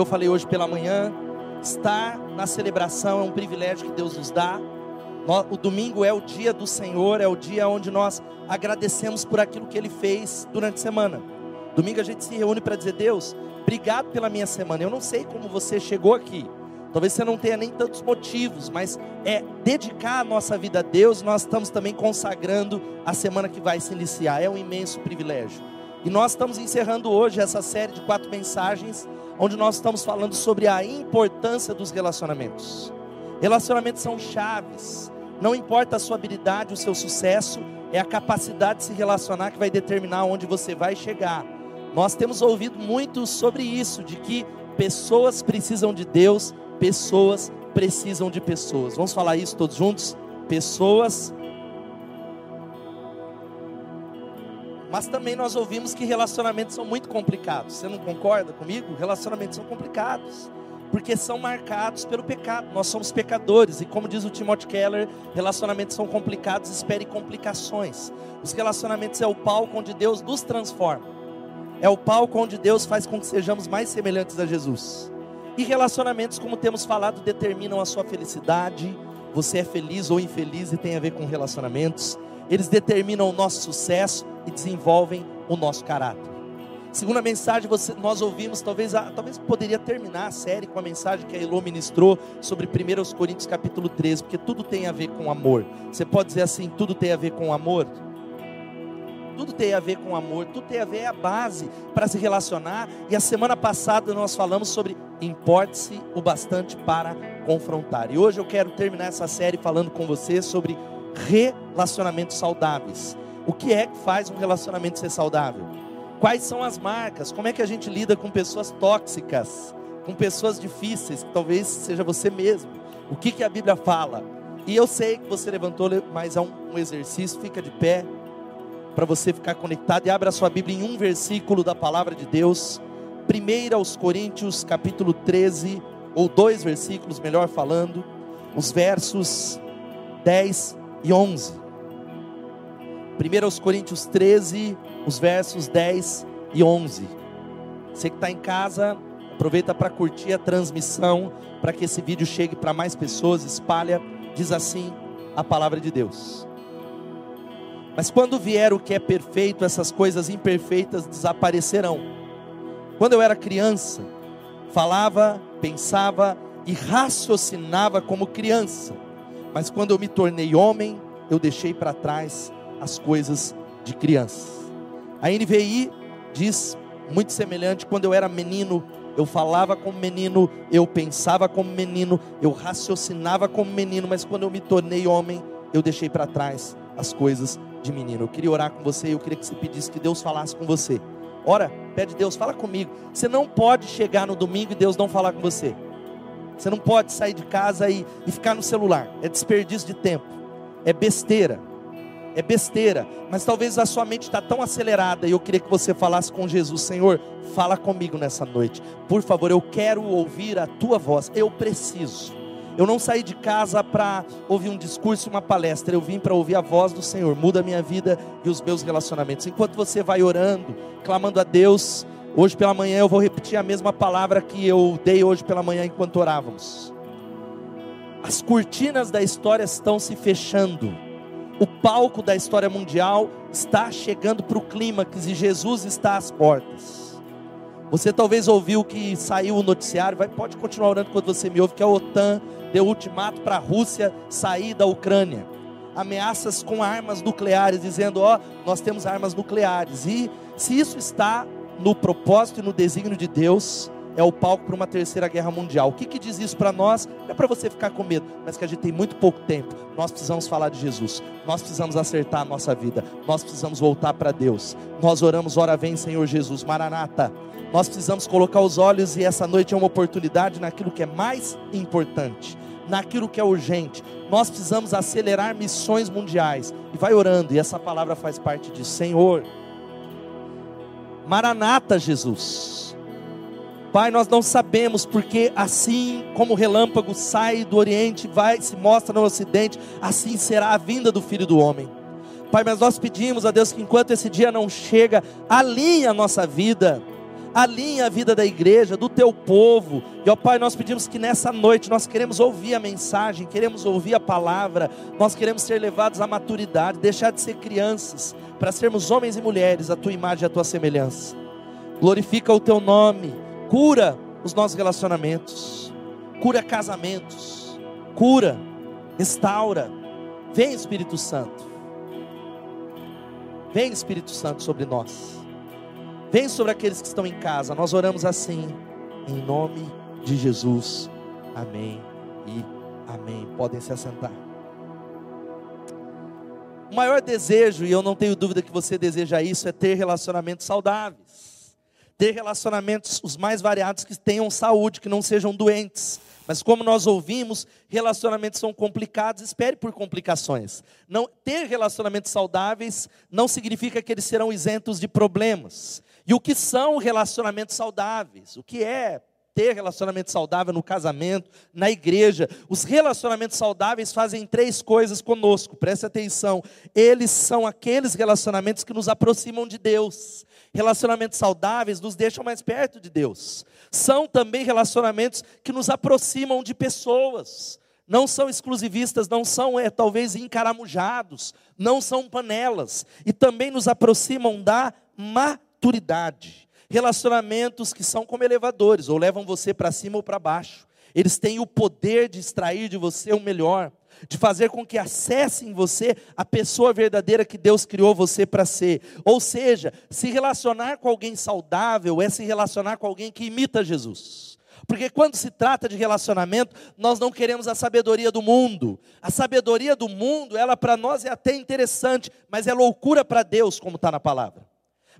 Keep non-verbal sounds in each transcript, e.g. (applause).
eu falei hoje pela manhã, estar na celebração é um privilégio que Deus nos dá. O domingo é o dia do Senhor, é o dia onde nós agradecemos por aquilo que Ele fez durante a semana. Domingo a gente se reúne para dizer: Deus, obrigado pela minha semana. Eu não sei como você chegou aqui, talvez você não tenha nem tantos motivos, mas é dedicar a nossa vida a Deus. Nós estamos também consagrando a semana que vai se iniciar, é um imenso privilégio. E nós estamos encerrando hoje essa série de quatro mensagens, onde nós estamos falando sobre a importância dos relacionamentos. Relacionamentos são chaves, não importa a sua habilidade, o seu sucesso, é a capacidade de se relacionar que vai determinar onde você vai chegar. Nós temos ouvido muito sobre isso, de que pessoas precisam de Deus, pessoas precisam de pessoas. Vamos falar isso todos juntos? Pessoas Mas também nós ouvimos que relacionamentos são muito complicados. Você não concorda comigo? Relacionamentos são complicados. Porque são marcados pelo pecado. Nós somos pecadores. E como diz o Timothy Keller, relacionamentos são complicados, espere complicações. Os relacionamentos é o palco onde Deus nos transforma. É o palco onde Deus faz com que sejamos mais semelhantes a Jesus. E relacionamentos, como temos falado, determinam a sua felicidade. Você é feliz ou infeliz e tem a ver com relacionamentos. Eles determinam o nosso sucesso e desenvolvem o nosso caráter. Segunda mensagem, você, nós ouvimos, talvez, talvez poderia terminar a série com a mensagem que a Elô ministrou sobre 1 Coríntios capítulo 13, porque tudo tem a ver com amor. Você pode dizer assim, tudo tem a ver com amor? Tudo tem a ver com amor, tudo tem a ver, é a base para se relacionar. E a semana passada nós falamos sobre importe-se o bastante para confrontar. E hoje eu quero terminar essa série falando com você sobre relacionamentos saudáveis. O que é que faz um relacionamento ser saudável? Quais são as marcas? Como é que a gente lida com pessoas tóxicas, com pessoas difíceis, que talvez seja você mesmo? O que, que a Bíblia fala? E eu sei que você levantou, mas é um, exercício, fica de pé, para você ficar conectado e abra a sua Bíblia em um versículo da palavra de Deus. 1 aos Coríntios, capítulo 13, ou dois versículos, melhor falando, os versos 10 e 11. 1 Coríntios 13, os versos 10 e 11. Você que está em casa, aproveita para curtir a transmissão, para que esse vídeo chegue para mais pessoas, espalha, diz assim a palavra de Deus. Mas quando vier o que é perfeito, essas coisas imperfeitas desaparecerão. Quando eu era criança, falava, pensava e raciocinava como criança, mas quando eu me tornei homem, eu deixei para trás as coisas de criança. A NVI diz muito semelhante: quando eu era menino, eu falava como menino, eu pensava como menino, eu raciocinava como menino, mas quando eu me tornei homem, eu deixei para trás as coisas de menino. Eu queria orar com você, eu queria que você pedisse que Deus falasse com você. Ora, pede Deus, fala comigo. Você não pode chegar no domingo e Deus não falar com você. Você não pode sair de casa e, e ficar no celular. É desperdício de tempo. É besteira é besteira, mas talvez a sua mente está tão acelerada e eu queria que você falasse com Jesus, Senhor, fala comigo nessa noite, por favor, eu quero ouvir a tua voz, eu preciso. Eu não saí de casa para ouvir um discurso, uma palestra, eu vim para ouvir a voz do Senhor, muda a minha vida e os meus relacionamentos. Enquanto você vai orando, clamando a Deus, hoje pela manhã eu vou repetir a mesma palavra que eu dei hoje pela manhã enquanto orávamos. As cortinas da história estão se fechando o palco da história mundial está chegando para o clímax e Jesus está às portas. Você talvez ouviu que saiu o noticiário, vai, pode continuar orando quando você me ouve, que a OTAN deu ultimato para a Rússia sair da Ucrânia. Ameaças com armas nucleares, dizendo: Ó, nós temos armas nucleares. E se isso está no propósito e no desígnio de Deus, é o palco para uma terceira guerra mundial. O que, que diz isso para nós? Não é para você ficar com medo, mas que a gente tem muito pouco tempo. Nós precisamos falar de Jesus, nós precisamos acertar a nossa vida, nós precisamos voltar para Deus. Nós oramos, ora vem, Senhor Jesus, Maranata. Nós precisamos colocar os olhos e essa noite é uma oportunidade naquilo que é mais importante, naquilo que é urgente. Nós precisamos acelerar missões mundiais. E vai orando, e essa palavra faz parte disso. Senhor, Maranata, Jesus. Pai, nós não sabemos porque assim como o relâmpago sai do oriente, vai se mostra no ocidente, assim será a vinda do Filho do homem. Pai, mas nós pedimos a Deus que enquanto esse dia não chega, alinhe a nossa vida, alinhe a vida da igreja, do teu povo. E ó Pai, nós pedimos que nessa noite nós queremos ouvir a mensagem, queremos ouvir a palavra, nós queremos ser levados à maturidade, deixar de ser crianças, para sermos homens e mulheres, a tua imagem e a tua semelhança. Glorifica o teu nome, cura os nossos relacionamentos, cura casamentos, cura, restaura. Vem Espírito Santo. Vem Espírito Santo sobre nós. Vem sobre aqueles que estão em casa. Nós oramos assim, em nome de Jesus. Amém e amém. Podem se assentar. O maior desejo, e eu não tenho dúvida que você deseja isso, é ter relacionamentos saudáveis. Ter relacionamentos os mais variados que tenham saúde, que não sejam doentes. Mas como nós ouvimos, relacionamentos são complicados, espere por complicações. Não ter relacionamentos saudáveis não significa que eles serão isentos de problemas. E o que são relacionamentos saudáveis? O que é ter relacionamento saudável no casamento, na igreja? Os relacionamentos saudáveis fazem três coisas conosco. Preste atenção. Eles são aqueles relacionamentos que nos aproximam de Deus. Relacionamentos saudáveis nos deixam mais perto de Deus são também relacionamentos que nos aproximam de pessoas. Não são exclusivistas, não são é, talvez encaramujados, não são panelas. E também nos aproximam da maturidade. Relacionamentos que são como elevadores, ou levam você para cima ou para baixo. Eles têm o poder de extrair de você o melhor de fazer com que acesse em você a pessoa verdadeira que Deus criou você para ser. Ou seja, se relacionar com alguém saudável é se relacionar com alguém que imita Jesus. Porque quando se trata de relacionamento, nós não queremos a sabedoria do mundo. A sabedoria do mundo, ela para nós é até interessante, mas é loucura para Deus, como está na palavra.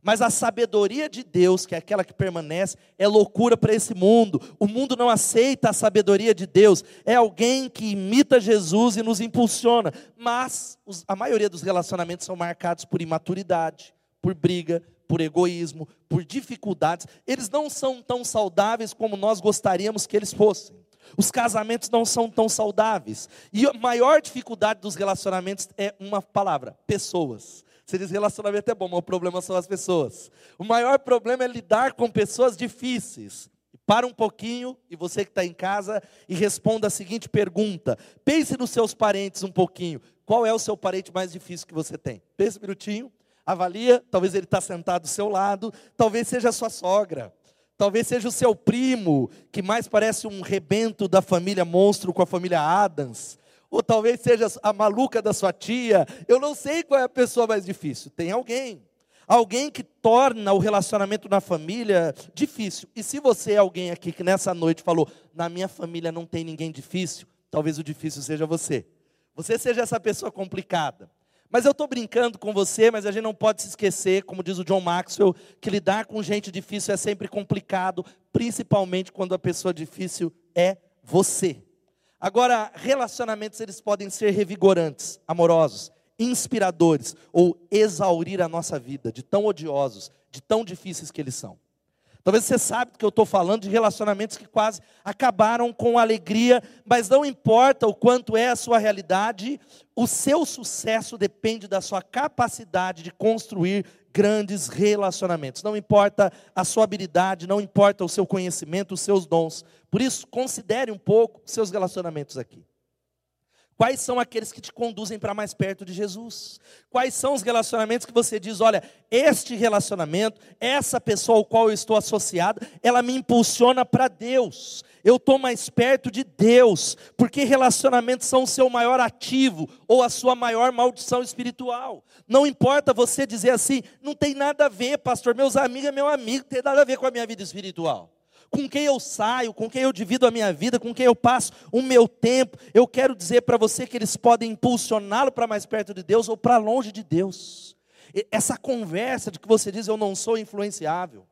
Mas a sabedoria de Deus, que é aquela que permanece, é loucura para esse mundo. O mundo não aceita a sabedoria de Deus. É alguém que imita Jesus e nos impulsiona. Mas os, a maioria dos relacionamentos são marcados por imaturidade, por briga, por egoísmo, por dificuldades. Eles não são tão saudáveis como nós gostaríamos que eles fossem. Os casamentos não são tão saudáveis. E a maior dificuldade dos relacionamentos é uma palavra: pessoas. Você diz relacionamento é bom, mas o problema são as pessoas. O maior problema é lidar com pessoas difíceis. Para um pouquinho, e você que está em casa, e responda a seguinte pergunta: pense nos seus parentes um pouquinho. Qual é o seu parente mais difícil que você tem? Pense um minutinho, avalia. Talvez ele está sentado do seu lado, talvez seja a sua sogra. Talvez seja o seu primo, que mais parece um rebento da família monstro com a família Adams ou talvez seja a maluca da sua tia. Eu não sei qual é a pessoa mais difícil. Tem alguém. Alguém que torna o relacionamento na família difícil. E se você é alguém aqui que nessa noite falou, na minha família não tem ninguém difícil, talvez o difícil seja você. Você seja essa pessoa complicada. Mas eu estou brincando com você, mas a gente não pode se esquecer, como diz o John Maxwell, que lidar com gente difícil é sempre complicado, principalmente quando a pessoa difícil é você. Agora, relacionamentos eles podem ser revigorantes, amorosos, inspiradores ou exaurir a nossa vida de tão odiosos, de tão difíceis que eles são. Talvez você saiba que eu estou falando de relacionamentos que quase acabaram com alegria, mas não importa o quanto é a sua realidade, o seu sucesso depende da sua capacidade de construir grandes relacionamentos. Não importa a sua habilidade, não importa o seu conhecimento, os seus dons. Por isso, considere um pouco seus relacionamentos aqui. Quais são aqueles que te conduzem para mais perto de Jesus? Quais são os relacionamentos que você diz, olha, este relacionamento, essa pessoa ao qual eu estou associado, ela me impulsiona para Deus. Eu estou mais perto de Deus, porque relacionamentos são o seu maior ativo ou a sua maior maldição espiritual. Não importa você dizer assim, não tem nada a ver, pastor, meus amigos é meu amigo, não tem nada a ver com a minha vida espiritual com quem eu saio, com quem eu divido a minha vida, com quem eu passo o meu tempo. Eu quero dizer para você que eles podem impulsioná-lo para mais perto de Deus ou para longe de Deus. Essa conversa de que você diz eu não sou influenciável.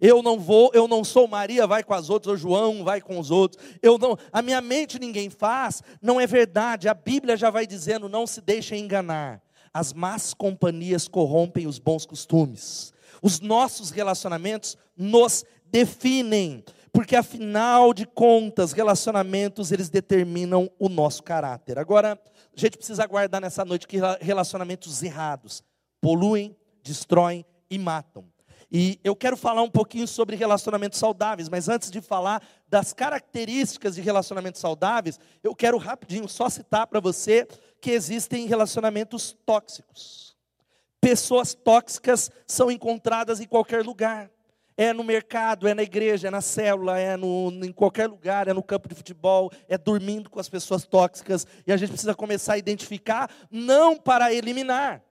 Eu não vou, eu não sou Maria, vai com as outras, ou João vai com os outros. Eu não, a minha mente ninguém faz, não é verdade. A Bíblia já vai dizendo, não se deixem enganar. As más companhias corrompem os bons costumes. Os nossos relacionamentos nos definem. Porque afinal de contas, relacionamentos eles determinam o nosso caráter. Agora, a gente precisa guardar nessa noite que relacionamentos errados poluem, destroem e matam. E eu quero falar um pouquinho sobre relacionamentos saudáveis, mas antes de falar das características de relacionamentos saudáveis, eu quero rapidinho só citar para você que existem relacionamentos tóxicos. Pessoas tóxicas são encontradas em qualquer lugar. É no mercado, é na igreja, é na célula, é no, em qualquer lugar, é no campo de futebol, é dormindo com as pessoas tóxicas. E a gente precisa começar a identificar, não para eliminar.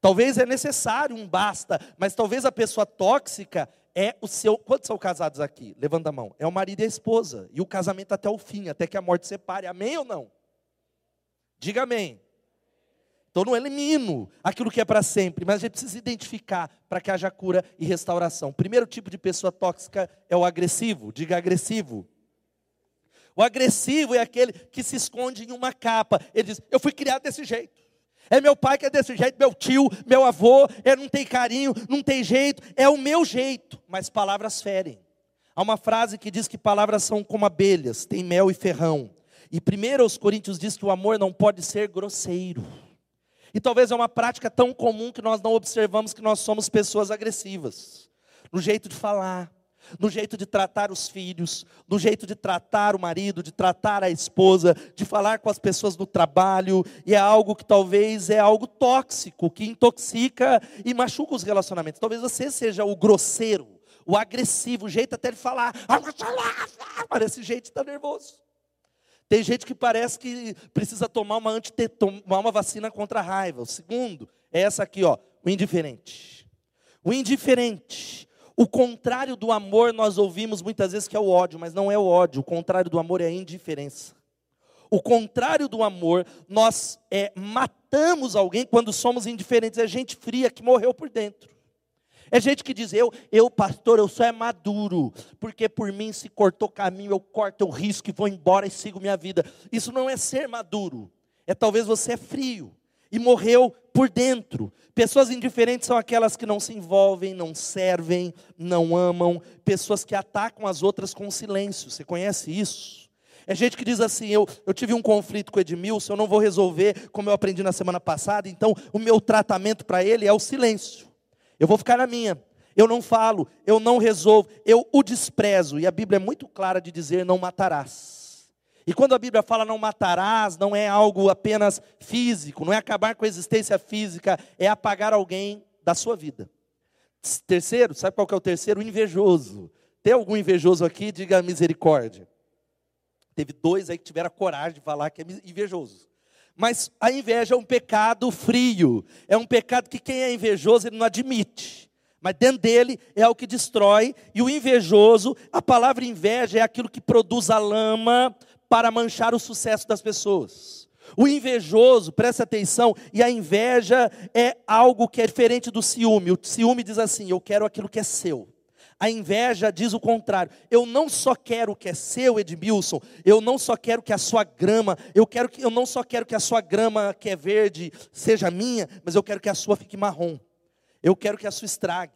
Talvez é necessário um basta, mas talvez a pessoa tóxica é o seu. Quantos são casados aqui? Levanta a mão. É o marido e a esposa. E o casamento até o fim, até que a morte separe. Amém ou não? Diga amém. Então não elimino aquilo que é para sempre, mas a gente precisa identificar para que haja cura e restauração. O primeiro tipo de pessoa tóxica é o agressivo, diga agressivo. O agressivo é aquele que se esconde em uma capa. Ele diz: Eu fui criado desse jeito. É meu pai que é desse jeito, meu tio, meu avô, é, não tem carinho, não tem jeito, é o meu jeito. Mas palavras ferem. Há uma frase que diz que palavras são como abelhas, tem mel e ferrão. E primeiro aos Coríntios diz que o amor não pode ser grosseiro. E talvez é uma prática tão comum que nós não observamos que nós somos pessoas agressivas. No jeito de falar, no jeito de tratar os filhos, no jeito de tratar o marido, de tratar a esposa, de falar com as pessoas no trabalho, e é algo que talvez é algo tóxico, que intoxica e machuca os relacionamentos. Talvez você seja o grosseiro, o agressivo, o jeito até de falar, (laughs) parece jeito está nervoso. Tem gente que parece que precisa tomar uma, tomar uma vacina contra a raiva. O segundo é essa aqui, ó, o indiferente. O indiferente. O contrário do amor nós ouvimos muitas vezes que é o ódio, mas não é o ódio. O contrário do amor é a indiferença. O contrário do amor, nós é, matamos alguém quando somos indiferentes. É gente fria que morreu por dentro. É gente que diz, eu, eu pastor, eu só é maduro, porque por mim se cortou caminho, eu corto, eu risco e vou embora e sigo minha vida. Isso não é ser maduro, é talvez você é frio e morreu por dentro. Pessoas indiferentes são aquelas que não se envolvem, não servem, não amam, pessoas que atacam as outras com silêncio. Você conhece isso? É gente que diz assim: eu, eu tive um conflito com o Edmilson, eu não vou resolver como eu aprendi na semana passada, então o meu tratamento para ele é o silêncio. Eu vou ficar na minha. Eu não falo, eu não resolvo, eu o desprezo. E a Bíblia é muito clara de dizer: não matarás. E quando a Bíblia fala não matarás, não é algo apenas físico, não é acabar com a existência física, é apagar alguém da sua vida. Terceiro, sabe qual que é o terceiro? O invejoso. Tem algum invejoso aqui? Diga misericórdia. Teve dois aí que tiveram a coragem de falar que é invejoso. Mas a inveja é um pecado frio, é um pecado que quem é invejoso ele não admite. Mas dentro dele é o que destrói, e o invejoso, a palavra inveja é aquilo que produz a lama para manchar o sucesso das pessoas. O invejoso, presta atenção, e a inveja é algo que é diferente do ciúme. O ciúme diz assim: eu quero aquilo que é seu. A inveja diz o contrário. Eu não só quero o que é seu, Edmilson, eu não só quero que a sua grama, eu quero que eu não só quero que a sua grama que é verde seja minha, mas eu quero que a sua fique marrom. Eu quero que a sua estrague.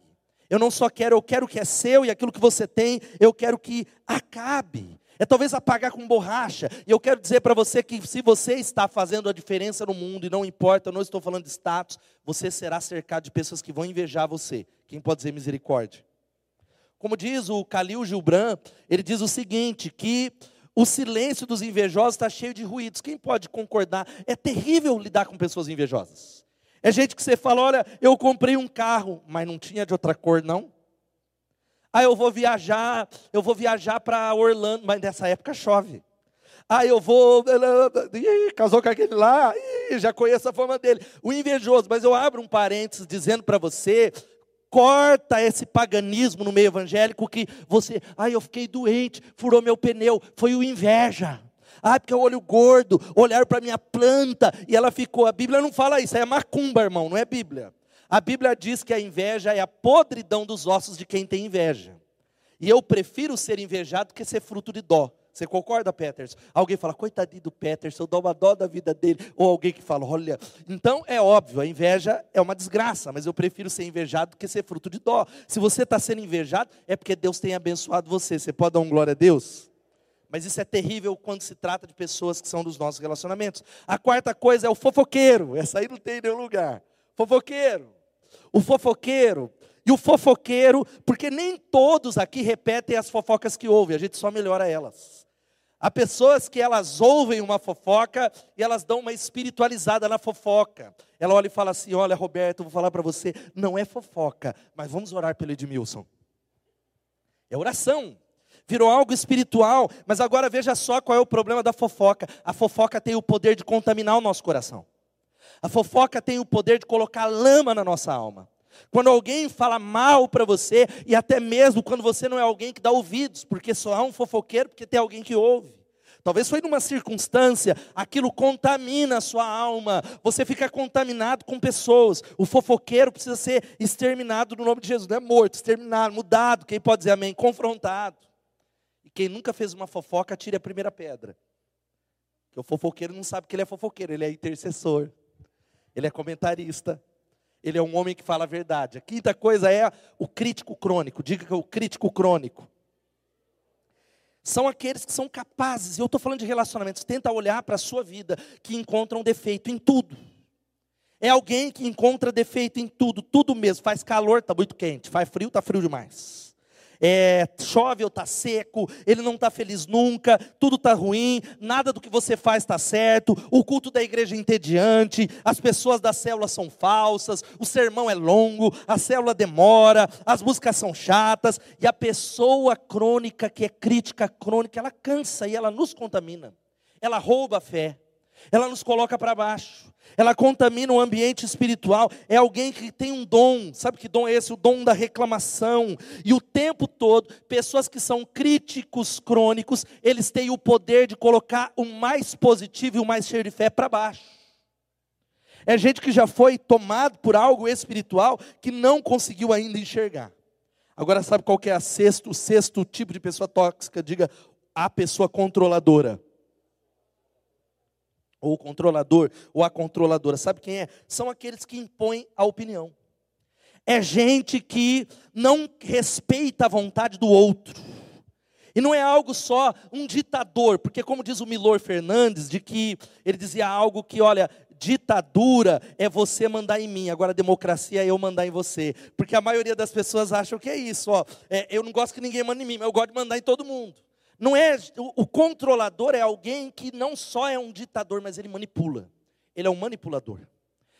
Eu não só quero, eu quero o que é seu e aquilo que você tem, eu quero que acabe. É talvez apagar com borracha. E eu quero dizer para você que se você está fazendo a diferença no mundo, e não importa, eu não estou falando de status, você será cercado de pessoas que vão invejar você. Quem pode dizer misericórdia? Como diz o Calil Gilbran, ele diz o seguinte: que o silêncio dos invejosos está cheio de ruídos. Quem pode concordar? É terrível lidar com pessoas invejosas. É gente que você fala: olha, eu comprei um carro, mas não tinha de outra cor, não. Ah, eu vou viajar, eu vou viajar para Orlando, mas nessa época chove. Ah, eu vou. Ih, casou com aquele lá, Ih, já conheço a forma dele. O invejoso, mas eu abro um parênteses dizendo para você corta esse paganismo no meio evangélico que você, ai, eu fiquei doente, furou meu pneu, foi o inveja. Ah, porque eu olho gordo, olharam para minha planta e ela ficou. A Bíblia não fala isso, é macumba, irmão, não é Bíblia. A Bíblia diz que a inveja é a podridão dos ossos de quem tem inveja. E eu prefiro ser invejado que ser fruto de dó. Você concorda, Peters? Alguém fala, coitadinho do Peters, eu dou uma dó da vida dele. Ou alguém que fala, olha. Então é óbvio, a inveja é uma desgraça, mas eu prefiro ser invejado do que ser fruto de dó. Se você está sendo invejado, é porque Deus tem abençoado você. Você pode dar um glória a Deus? Mas isso é terrível quando se trata de pessoas que são dos nossos relacionamentos. A quarta coisa é o fofoqueiro. Essa aí não tem nenhum lugar. Fofoqueiro. O fofoqueiro e o fofoqueiro, porque nem todos aqui repetem as fofocas que ouvem, a gente só melhora elas. Há pessoas que elas ouvem uma fofoca e elas dão uma espiritualizada na fofoca. Ela olha e fala assim: Olha, Roberto, vou falar para você, não é fofoca, mas vamos orar pelo Edmilson. É oração. Virou algo espiritual, mas agora veja só qual é o problema da fofoca. A fofoca tem o poder de contaminar o nosso coração. A fofoca tem o poder de colocar lama na nossa alma. Quando alguém fala mal para você, e até mesmo quando você não é alguém que dá ouvidos, porque só há um fofoqueiro, porque tem alguém que ouve. Talvez foi numa circunstância, aquilo contamina a sua alma, você fica contaminado com pessoas. O fofoqueiro precisa ser exterminado no nome de Jesus, não é morto, exterminado, mudado. Quem pode dizer amém? Confrontado. E quem nunca fez uma fofoca, tire a primeira pedra. Porque o fofoqueiro não sabe que ele é fofoqueiro, ele é intercessor, ele é comentarista, ele é um homem que fala a verdade. A quinta coisa é o crítico crônico. Diga que é o crítico crônico. São aqueles que são capazes, eu estou falando de relacionamentos, tenta olhar para a sua vida, que encontram defeito em tudo. É alguém que encontra defeito em tudo, tudo mesmo. Faz calor, está muito quente. Faz frio, está frio demais é, chove ou está seco, ele não está feliz nunca, tudo está ruim, nada do que você faz está certo, o culto da igreja é entediante, as pessoas da célula são falsas, o sermão é longo, a célula demora, as músicas são chatas, e a pessoa crônica, que é crítica crônica, ela cansa e ela nos contamina, ela rouba a fé, ela nos coloca para baixo ela contamina o ambiente espiritual. É alguém que tem um dom, sabe que dom é esse? O dom da reclamação. E o tempo todo, pessoas que são críticos crônicos, eles têm o poder de colocar o mais positivo e o mais cheio de fé para baixo. É gente que já foi tomado por algo espiritual que não conseguiu ainda enxergar. Agora, sabe qual que é a sexto, o sexto tipo de pessoa tóxica? Diga, a pessoa controladora ou o controlador, ou a controladora, sabe quem é? São aqueles que impõem a opinião. É gente que não respeita a vontade do outro. E não é algo só um ditador, porque como diz o Milor Fernandes, de que ele dizia algo que, olha, ditadura é você mandar em mim, agora democracia é eu mandar em você. Porque a maioria das pessoas acham que é isso, ó, é, eu não gosto que ninguém mande em mim, mas eu gosto de mandar em todo mundo. Não é o, o controlador é alguém que não só é um ditador, mas ele manipula. Ele é um manipulador.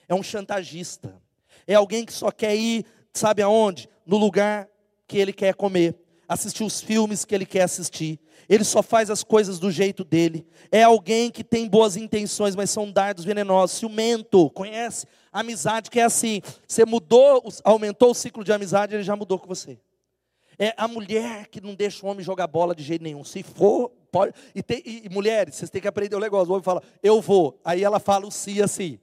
É um chantagista. É alguém que só quer ir, sabe aonde? No lugar que ele quer comer, assistir os filmes que ele quer assistir. Ele só faz as coisas do jeito dele. É alguém que tem boas intenções, mas são dardos venenosos. Ciumento, conhece? Amizade que é assim. Você mudou, aumentou o ciclo de amizade, ele já mudou com você. É a mulher que não deixa o homem jogar bola de jeito nenhum. Se for, pode. E, tem, e, e mulheres, vocês têm que aprender o negócio. O homem fala, eu vou. Aí ela fala o si assim.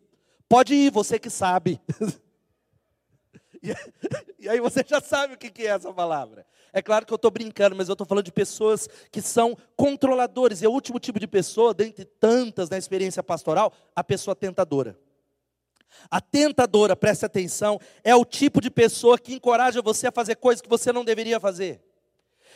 Pode ir, você que sabe. (laughs) e, e, aí você já sabe o que, que é essa palavra. É claro que eu estou brincando, mas eu estou falando de pessoas que são controladores. E é o último tipo de pessoa, dentre tantas na experiência pastoral, a pessoa tentadora. A tentadora, preste atenção, é o tipo de pessoa que encoraja você a fazer coisas que você não deveria fazer.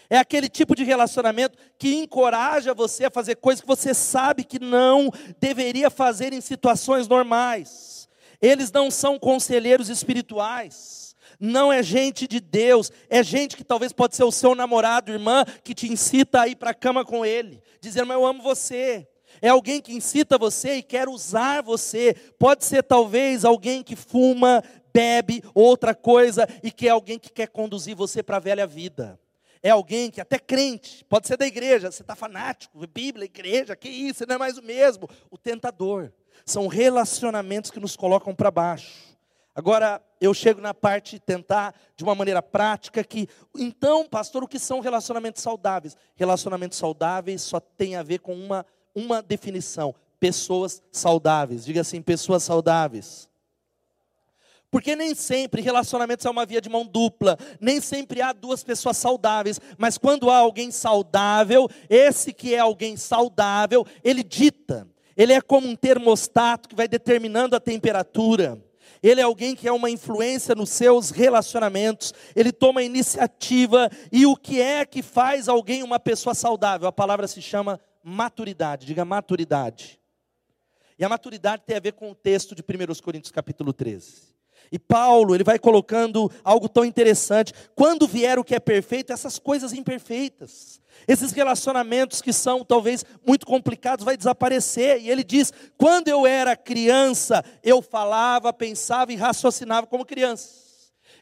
É aquele tipo de relacionamento que encoraja você a fazer coisas que você sabe que não deveria fazer em situações normais. Eles não são conselheiros espirituais. Não é gente de Deus, é gente que talvez pode ser o seu namorado, irmã, que te incita a ir para a cama com ele, dizendo, mas eu amo você, é alguém que incita você e quer usar você. Pode ser talvez alguém que fuma, bebe, outra coisa, e que é alguém que quer conduzir você para a velha vida. É alguém que até crente, pode ser da igreja, você está fanático, Bíblia, igreja, que isso, não é mais o mesmo. O tentador. São relacionamentos que nos colocam para baixo. Agora, eu chego na parte de tentar, de uma maneira prática, que, então, pastor, o que são relacionamentos saudáveis? Relacionamentos saudáveis só tem a ver com uma uma definição: pessoas saudáveis. Diga assim, pessoas saudáveis. Porque nem sempre relacionamentos é uma via de mão dupla, nem sempre há duas pessoas saudáveis, mas quando há alguém saudável, esse que é alguém saudável, ele dita, ele é como um termostato que vai determinando a temperatura. Ele é alguém que é uma influência nos seus relacionamentos, ele toma iniciativa, e o que é que faz alguém uma pessoa saudável? A palavra se chama maturidade, diga maturidade. E a maturidade tem a ver com o texto de 1 Coríntios capítulo 13. E Paulo, ele vai colocando algo tão interessante. Quando vier o que é perfeito, essas coisas imperfeitas, esses relacionamentos que são talvez muito complicados, vai desaparecer. E ele diz: quando eu era criança, eu falava, pensava e raciocinava como criança.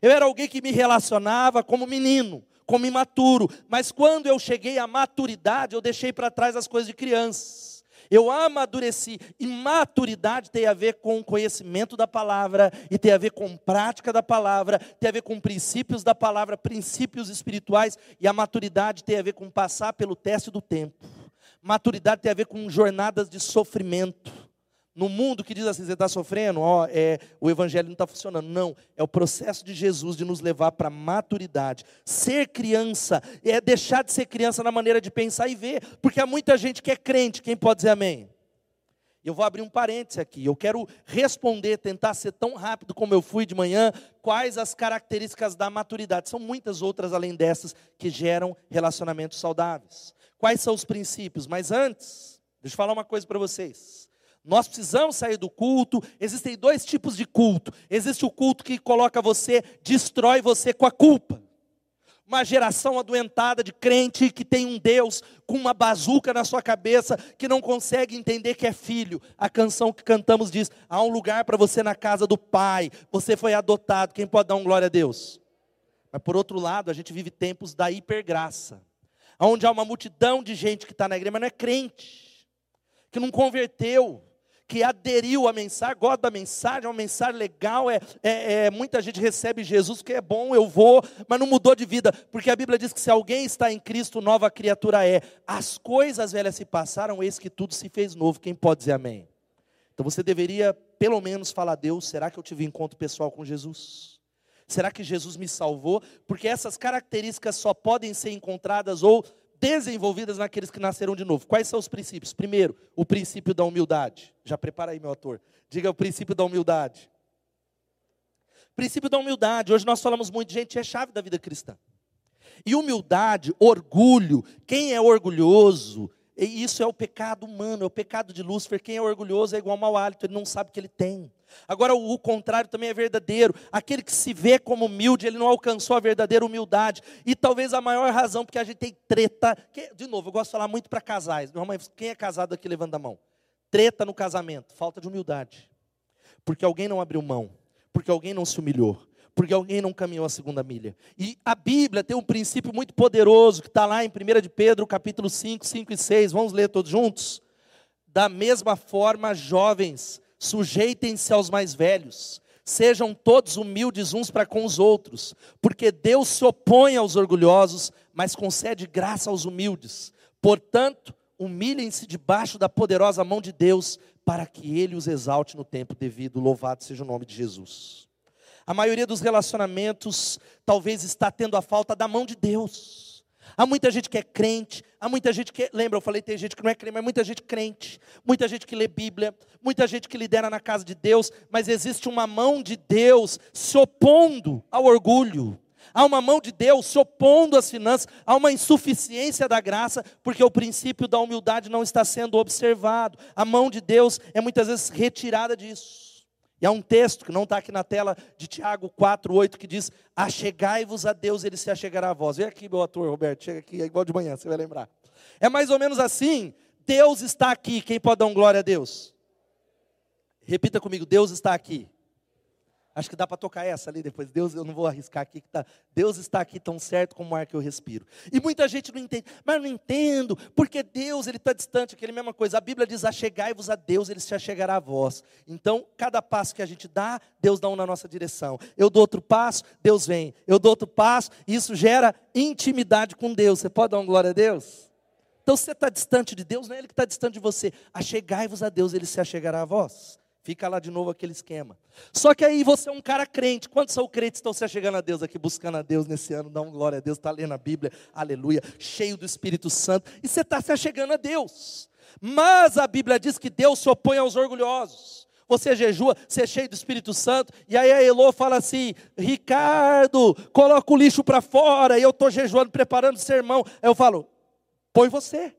Eu era alguém que me relacionava como menino, como imaturo. Mas quando eu cheguei à maturidade, eu deixei para trás as coisas de criança. Eu amadureci. E maturidade tem a ver com conhecimento da palavra, e tem a ver com prática da palavra, tem a ver com princípios da palavra, princípios espirituais, e a maturidade tem a ver com passar pelo teste do tempo. Maturidade tem a ver com jornadas de sofrimento. No mundo que diz assim, você está sofrendo, ó, é, o evangelho não está funcionando. Não, é o processo de Jesus de nos levar para a maturidade. Ser criança é deixar de ser criança na maneira de pensar e ver, porque há muita gente que é crente, quem pode dizer amém? Eu vou abrir um parêntese aqui. Eu quero responder, tentar ser tão rápido como eu fui de manhã, quais as características da maturidade. São muitas outras além dessas que geram relacionamentos saudáveis. Quais são os princípios? Mas antes, deixa eu falar uma coisa para vocês. Nós precisamos sair do culto. Existem dois tipos de culto. Existe o culto que coloca você, destrói você com a culpa. Uma geração adoentada de crente que tem um Deus com uma bazuca na sua cabeça, que não consegue entender que é filho. A canção que cantamos diz: há um lugar para você na casa do Pai, você foi adotado. Quem pode dar um glória a Deus? Mas por outro lado, a gente vive tempos da hipergraça, onde há uma multidão de gente que está na igreja, mas não é crente, que não converteu, que aderiu à mensagem, gosta da mensagem, é uma mensagem legal, é, é, é, muita gente recebe Jesus, que é bom, eu vou, mas não mudou de vida, porque a Bíblia diz que se alguém está em Cristo, nova criatura é. As coisas velhas se passaram, eis que tudo se fez novo. Quem pode dizer amém? Então você deveria, pelo menos, falar a Deus: será que eu tive encontro pessoal com Jesus? Será que Jesus me salvou? Porque essas características só podem ser encontradas ou desenvolvidas naqueles que nasceram de novo. Quais são os princípios? Primeiro, o princípio da humildade. Já prepara aí, meu ator. Diga o princípio da humildade. Princípio da humildade. Hoje nós falamos muito, gente, é chave da vida cristã. E humildade, orgulho. Quem é orgulhoso? E isso é o pecado humano, é o pecado de Lúcifer. Quem é orgulhoso é igual ao mau hálito, ele não sabe o que ele tem. Agora, o, contrário também é verdadeiro. Aquele que se vê como humilde, ele não alcançou a verdadeira humildade. E talvez a maior razão, porque a gente tem treta. Que, de novo, eu gosto de falar muito para casais. Quem é casado aqui, levanta a mão. Treta no casamento, falta de humildade. Porque alguém não abriu mão. Porque alguém não se humilhou porque alguém não caminhou a segunda milha. E a Bíblia tem um princípio muito poderoso que está lá em 1 de Pedro, capítulo 5, 5 e 6. Vamos ler todos juntos? Da mesma forma, jovens, sujeitem-se aos mais velhos, sejam todos humildes uns para com os outros, porque Deus se opõe aos orgulhosos, mas concede graça aos humildes. Portanto, humilhem-se debaixo da poderosa mão de Deus, para que Ele os exalte no tempo devido. Louvado seja o nome de Jesus. A maioria dos relacionamentos talvez está tendo a falta da mão de Deus. Há muita gente que é crente, há muita gente que, lembra, eu falei, tem gente que não é crente, mas muita gente crente, muita gente que lê Bíblia, muita gente que lidera na casa de Deus, mas existe uma mão de Deus se opondo ao orgulho. Há uma mão de Deus se opondo às finanças, há uma insuficiência da graça, porque o princípio da humildade não está sendo observado. A mão de Deus é muitas vezes retirada disso. E há um texto que não está aqui na tela de Tiago 4, 8, que diz: Achegai-vos a Deus, ele se achegará a vós. Vem aqui, meu ator, Roberto, chega aqui, é igual de manhã, você vai lembrar. É mais ou menos assim: Deus está aqui. Quem pode dar um glória a Deus? Repita comigo: Deus está aqui. Acho que dá para tocar essa ali depois. Deus, eu não vou arriscar aqui. Que tá, Deus está aqui tão certo como o ar que eu respiro. E muita gente não entende. Mas eu não entendo, porque Deus ele está distante. Aquele mesma coisa. A Bíblia diz: achegai-vos a Deus, ele se achegará a vós. Então, cada passo que a gente dá, Deus dá um na nossa direção. Eu dou outro passo, Deus vem. Eu dou outro passo, e isso gera intimidade com Deus. Você pode dar uma glória a Deus? Então, se você está distante de Deus, não é Ele que está distante de você. Achegai-vos a Deus, ele se achegará a vós. Fica lá de novo aquele esquema. Só que aí você é um cara crente. Quantos são crentes estão se chegando a Deus aqui, buscando a Deus nesse ano? Dá uma glória a Deus, está lendo a Bíblia, aleluia, cheio do Espírito Santo. E você está se chegando a Deus. Mas a Bíblia diz que Deus se opõe aos orgulhosos. Você jejua, você é cheio do Espírito Santo. E aí a Elô fala assim: Ricardo, coloca o lixo para fora. E eu estou jejuando, preparando o sermão. Aí eu falo: põe você.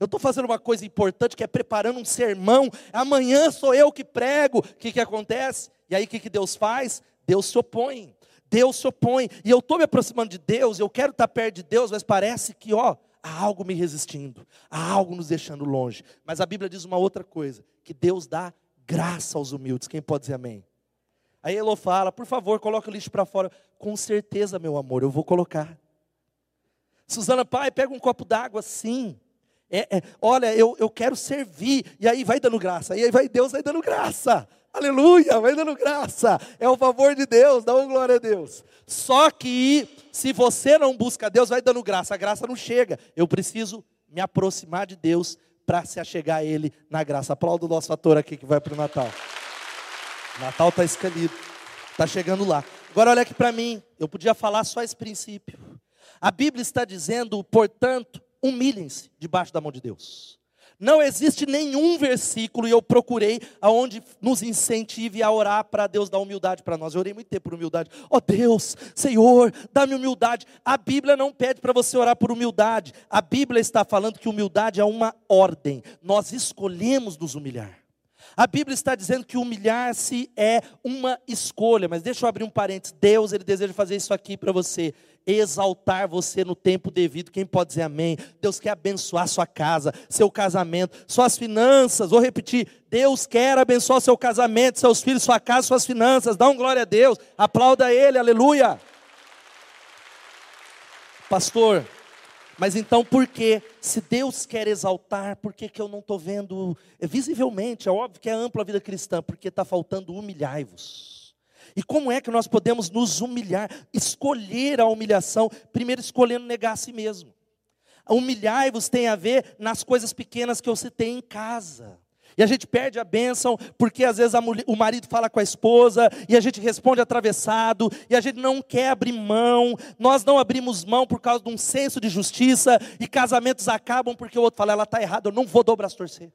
Eu estou fazendo uma coisa importante que é preparando um sermão. Amanhã sou eu que prego. O que, que acontece? E aí o que, que Deus faz? Deus se opõe. Deus se opõe. E eu estou me aproximando de Deus, eu quero estar perto de Deus, mas parece que, ó, há algo me resistindo, há algo nos deixando longe. Mas a Bíblia diz uma outra coisa: que Deus dá graça aos humildes. Quem pode dizer amém? Aí Elô fala, por favor, coloque o lixo para fora. Com certeza, meu amor, eu vou colocar. Suzana, pai, pega um copo d'água, sim. É, é, olha, eu, eu quero servir. E aí vai dando graça. E aí vai Deus vai dando graça. Aleluia, vai dando graça. É o favor de Deus, dá uma glória a Deus. Só que se você não busca Deus, vai dando graça. A graça não chega. Eu preciso me aproximar de Deus para se achegar a Ele na graça. Aplauda o nosso ator aqui que vai para o Natal. Natal está escolhido. Está chegando lá. Agora olha aqui para mim. Eu podia falar só esse princípio. A Bíblia está dizendo, portanto, humilhem-se debaixo da mão de Deus. Não existe nenhum versículo, e eu procurei, aonde nos incentive a orar para Deus dar humildade para nós. Eu orei muito tempo por humildade. Ó oh Deus, Senhor, dá-me humildade. A Bíblia não pede para você orar por humildade. A Bíblia está falando que humildade é uma ordem. Nós escolhemos nos humilhar. A Bíblia está dizendo que humilhar-se é uma escolha, mas deixa eu abrir um parênteses. Deus, ele deseja fazer isso aqui para você exaltar você no tempo devido. Quem pode dizer amém? Deus quer abençoar sua casa, seu casamento, suas finanças. Vou repetir: Deus quer abençoar seu casamento, seus filhos, sua casa, suas finanças. Dá um glória a Deus, aplauda Ele, aleluia. Pastor, mas então por que, se Deus quer exaltar, por que, que eu não estou vendo é, visivelmente? É óbvio que é ampla a vida cristã, porque está faltando humilhai-vos. E como é que nós podemos nos humilhar, escolher a humilhação, primeiro escolhendo negar a si mesmo. Humilhar-vos tem a ver nas coisas pequenas que eu citei em casa. E a gente perde a bênção porque às vezes mulher, o marido fala com a esposa e a gente responde atravessado e a gente não quer abrir mão. Nós não abrimos mão por causa de um senso de justiça e casamentos acabam porque o outro fala, ela está errada, eu não vou dobrar as torcer.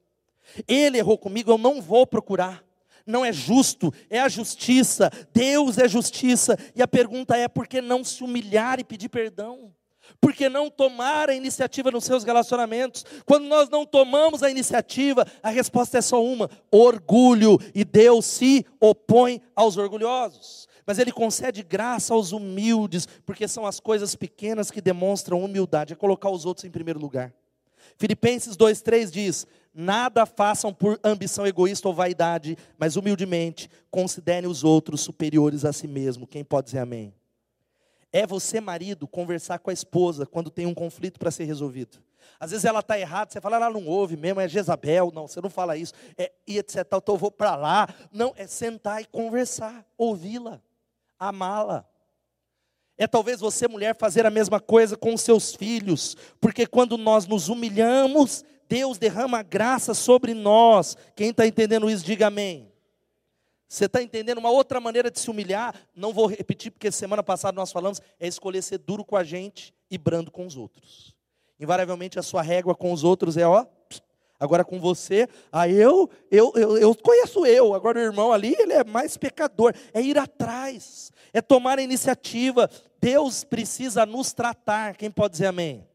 Ele errou comigo, eu não vou procurar não é justo, é a justiça, Deus é justiça, e a pergunta é: por que não se humilhar e pedir perdão? Por que não tomar a iniciativa nos seus relacionamentos? Quando nós não tomamos a iniciativa, a resposta é só uma: orgulho, e Deus se opõe aos orgulhosos. Mas Ele concede graça aos humildes, porque são as coisas pequenas que demonstram humildade, é colocar os outros em primeiro lugar. Filipenses 2,3 diz: Nada façam por ambição egoísta ou vaidade, mas humildemente considerem os outros superiores a si mesmo. Quem pode dizer amém? É você, marido, conversar com a esposa quando tem um conflito para ser resolvido. Às vezes ela está errada, você fala, ela não ouve mesmo, é Jezabel, não, você não fala isso, é, e etc, então eu vou para lá. Não, é sentar e conversar, ouvi-la, amá-la. É talvez você, mulher, fazer a mesma coisa com seus filhos, porque quando nós nos humilhamos, Deus derrama graça sobre nós. Quem está entendendo isso, diga amém. Você está entendendo uma outra maneira de se humilhar? Não vou repetir, porque semana passada nós falamos, é escolher ser duro com a gente e brando com os outros. Invariavelmente a sua régua com os outros é ó, Agora com você, aí eu, eu, eu, eu conheço eu, agora o irmão ali, ele é mais pecador. É ir atrás, é tomar a iniciativa. Deus precisa nos tratar. Quem pode dizer amém?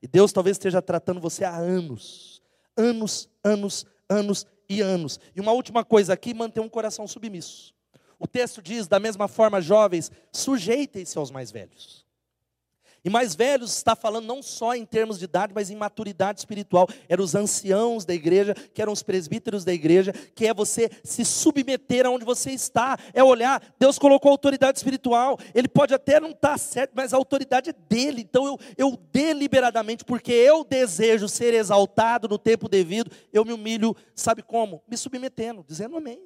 E Deus talvez esteja tratando você há anos. Anos, anos, anos e anos. E uma última coisa aqui, manter um coração submisso. O texto diz, da mesma forma, jovens, sujeitem-se aos mais velhos. E mais velhos está falando não só em termos de idade, mas em maturidade espiritual. Eram os anciãos da igreja, que eram os presbíteros da igreja, que é você se submeter aonde você está, é olhar. Deus colocou autoridade espiritual. Ele pode até não estar certo, mas a autoridade é dele. Então eu, eu deliberadamente, porque eu desejo ser exaltado no tempo devido, eu me humilho, sabe como? Me submetendo, dizendo amém.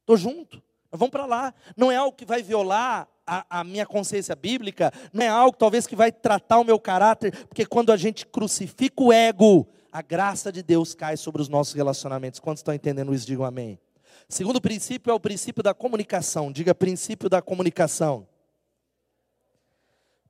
Estou junto. Vamos para lá. Não é algo que vai violar a, a, minha consciência bíblica, não é algo talvez que vai tratar o meu caráter, porque quando a gente crucifica o ego, a graça de Deus cai sobre os nossos relacionamentos. Quantos estão entendendo isso? Digam amém. Segundo princípio é o princípio da comunicação. Diga princípio da comunicação.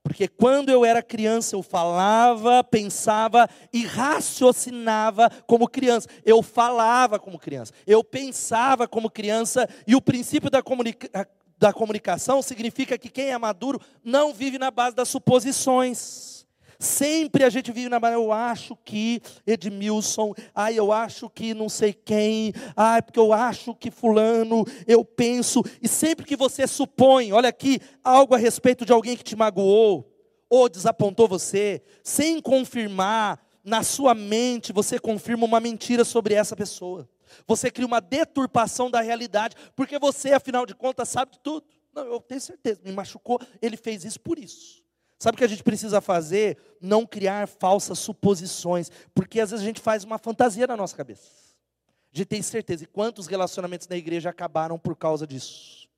Porque quando eu era criança, eu falava, pensava e raciocinava como criança. Eu falava como criança, eu pensava como criança, e o princípio da, comunica da comunicação significa que quem é maduro não vive na base das suposições. Sempre a gente vive na base, eu acho que Edmilson, ai, eu acho que não sei quem, ai, porque eu acho que fulano, eu penso, e sempre que você supõe, olha aqui, algo a respeito de alguém que te magoou, ou desapontou você, sem confirmar, na sua mente você confirma uma mentira sobre essa pessoa. Você cria uma deturpação da realidade, porque você, afinal de contas, sabe de tudo. Não, eu tenho certeza, me machucou, ele fez isso por isso. Sabe o que a gente precisa fazer? Não criar falsas suposições, porque às vezes a gente faz uma fantasia na nossa cabeça. A gente tem certeza. E quantos relacionamentos na igreja acabaram por causa disso?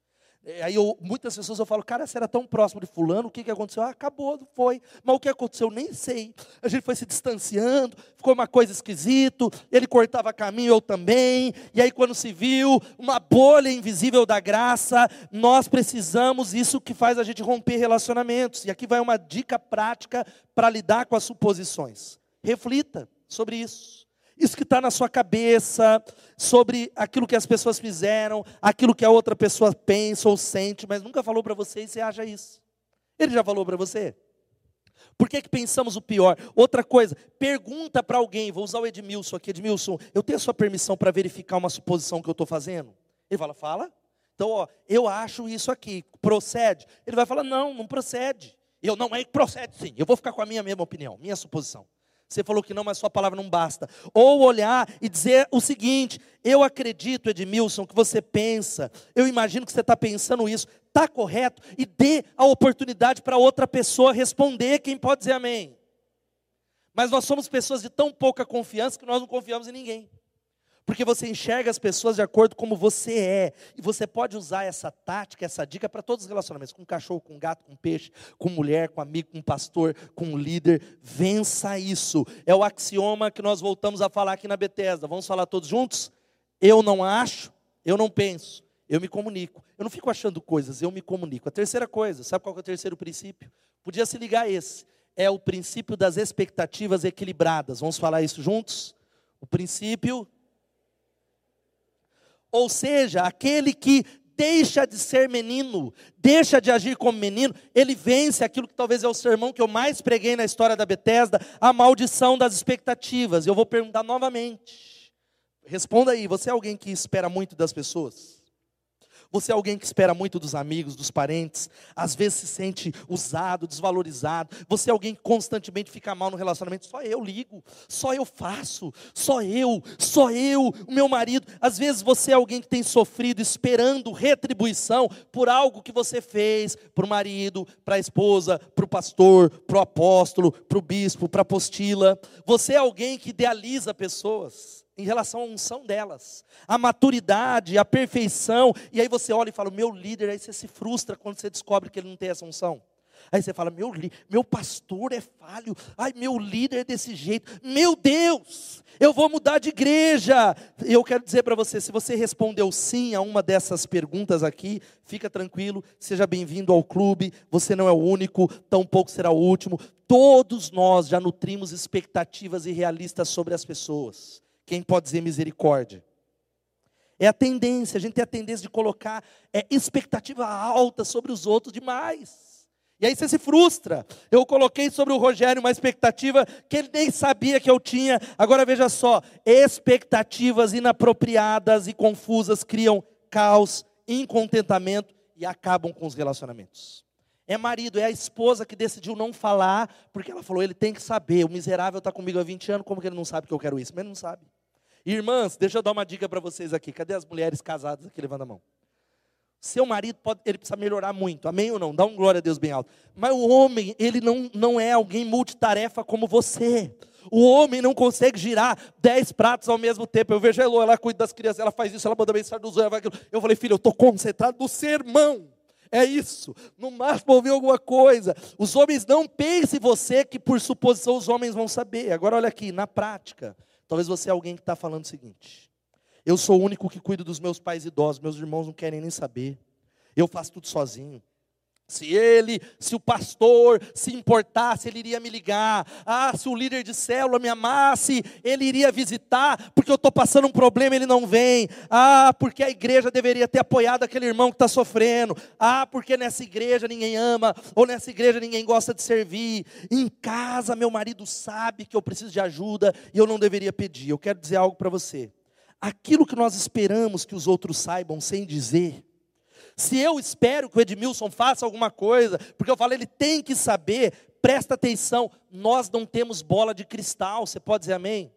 É, aí eu, muitas pessoas eu falo, cara, você era tão próximo de fulano, o que, que aconteceu? Ah, acabou, foi. Mas o que aconteceu? Nem sei. A gente foi se distanciando, ficou uma coisa esquisito, ele cortava caminho, eu também. E aí quando se viu, uma bolha invisível da graça, nós precisamos, isso que faz a gente romper relacionamentos. E aqui vai uma dica prática para lidar com as suposições. Reflita sobre isso isso que está na sua cabeça, sobre aquilo que as pessoas fizeram, aquilo que a outra pessoa pensa ou sente, mas nunca falou para você e você acha isso. Ele já falou para você? Por que, que pensamos o pior? Outra coisa, pergunta para alguém, vou usar o Edmilson aqui, Edmilson, eu tenho a sua permissão para verificar uma suposição que eu estou fazendo? Ele fala, fala. Então, ó, eu acho isso aqui, procede? Ele vai falar, não, não procede. Eu, não, é procede sim, eu vou ficar com a minha mesma opinião, minha suposição. Você falou que não, mas sua palavra não basta. Ou olhar e dizer o seguinte: eu acredito, Edmilson, que você pensa, eu imagino que você está pensando isso, está correto, e dê a oportunidade para outra pessoa responder, quem pode dizer amém. Mas nós somos pessoas de tão pouca confiança que nós não confiamos em ninguém. Porque você enxerga as pessoas de acordo como você é. E você pode usar essa tática, essa dica para todos os relacionamentos: com cachorro, com gato, com peixe, com mulher, com amigo, com pastor, com líder. Vença isso. É o axioma que nós voltamos a falar aqui na Bethesda. Vamos falar todos juntos? Eu não acho, eu não penso, eu me comunico. Eu não fico achando coisas, eu me comunico. A terceira coisa, sabe qual é o terceiro princípio? Podia se ligar a esse. É o princípio das expectativas equilibradas. Vamos falar isso juntos? O princípio ou seja, aquele que deixa de ser menino, deixa de agir como menino, ele vence aquilo que talvez é o sermão que eu mais preguei na história da Bethesda, a maldição das expectativas. Eu vou perguntar novamente. Responda aí, você é alguém que espera muito das pessoas? Você é alguém que espera muito dos amigos, dos parentes, às vezes se sente usado, desvalorizado. Você é alguém que constantemente fica mal no relacionamento. Só eu ligo, só eu faço, só eu, só eu, o meu marido. Às vezes você é alguém que tem sofrido esperando retribuição por algo que você fez para o marido, para a esposa, para o pastor, para o apóstolo, para o bispo, para a apostila. Você é alguém que idealiza pessoas em relação à unção delas, a maturidade, a perfeição, e aí você olha e fala, meu líder, aí você se frustra quando você descobre que ele não tem essa unção. Aí você fala, meu, meu pastor é falho, ai, meu líder é desse jeito, meu Deus, eu vou mudar de igreja. Eu quero dizer para você, se você respondeu sim a uma dessas perguntas aqui, fica tranquilo, seja bem-vindo ao clube, você não é o único, tampouco será o último. Todos nós já nutrimos expectativas irrealistas sobre as pessoas. Quem pode dizer misericórdia? É a tendência, a gente tem a tendência de colocar é, expectativa alta sobre os outros demais. E aí você se frustra. Eu coloquei sobre o Rogério uma expectativa que ele nem sabia que eu tinha. Agora veja só: expectativas inapropriadas e confusas criam caos, incontentamento e acabam com os relacionamentos. É marido, é a esposa que decidiu não falar, porque ela falou, ele tem que saber, o miserável está comigo há 20 anos, como que ele não sabe que eu quero isso? Mas ele não sabe. Irmãs, deixa eu dar uma dica para vocês aqui. Cadê as mulheres casadas aqui? Levando a mão. Seu marido pode, ele precisa melhorar muito, amém ou não? Dá um glória a Deus bem alto. Mas o homem, ele não, não é alguém multitarefa como você. O homem não consegue girar dez pratos ao mesmo tempo. Eu vejo a Elô, ela cuida das crianças, ela faz isso, ela manda mensagem dos olhos. Eu falei, filho, eu estou concentrado no sermão. É isso. No máximo ouvir alguma coisa. Os homens não pensem você que por suposição os homens vão saber. Agora olha aqui, na prática. Talvez você é alguém que está falando o seguinte: Eu sou o único que cuido dos meus pais idosos, meus irmãos não querem nem saber. Eu faço tudo sozinho. Se ele, se o pastor se importasse, ele iria me ligar. Ah, se o líder de célula me amasse, ele iria visitar, porque eu estou passando um problema, ele não vem. Ah, porque a igreja deveria ter apoiado aquele irmão que está sofrendo. Ah, porque nessa igreja ninguém ama, ou nessa igreja ninguém gosta de servir. Em casa, meu marido sabe que eu preciso de ajuda e eu não deveria pedir. Eu quero dizer algo para você. Aquilo que nós esperamos que os outros saibam sem dizer, se eu espero que o Edmilson faça alguma coisa, porque eu falo, ele tem que saber, presta atenção, nós não temos bola de cristal, você pode dizer amém?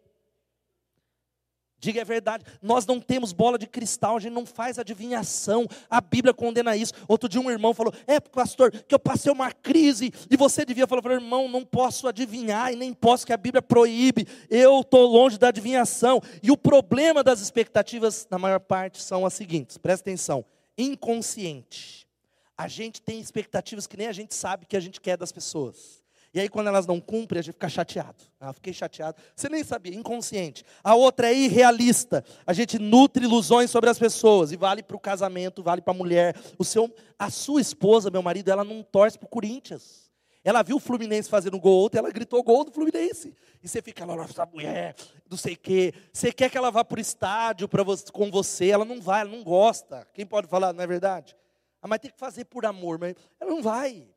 Diga a verdade, nós não temos bola de cristal, a gente não faz adivinhação, a Bíblia condena isso. Outro dia um irmão falou: É, pastor, que eu passei uma crise, e você devia falar: Irmão, não posso adivinhar, e nem posso, que a Bíblia proíbe, eu estou longe da adivinhação. E o problema das expectativas, na maior parte, são as seguintes: presta atenção inconsciente. A gente tem expectativas que nem a gente sabe que a gente quer das pessoas. E aí, quando elas não cumprem, a gente fica chateado. Ah, fiquei chateado. Você nem sabia, inconsciente. A outra é irrealista. A gente nutre ilusões sobre as pessoas. E vale para o casamento, vale para a mulher. O seu, a sua esposa, meu marido, ela não torce para o Corinthians. Ela viu o Fluminense fazendo gol ontem, ela gritou gol do Fluminense. E você fica lá, nossa mulher, não sei o quê. Você quer que ela vá para o estádio pra você, com você, ela não vai, ela não gosta. Quem pode falar, não é verdade? Ah, mas tem que fazer por amor, mas ela não vai.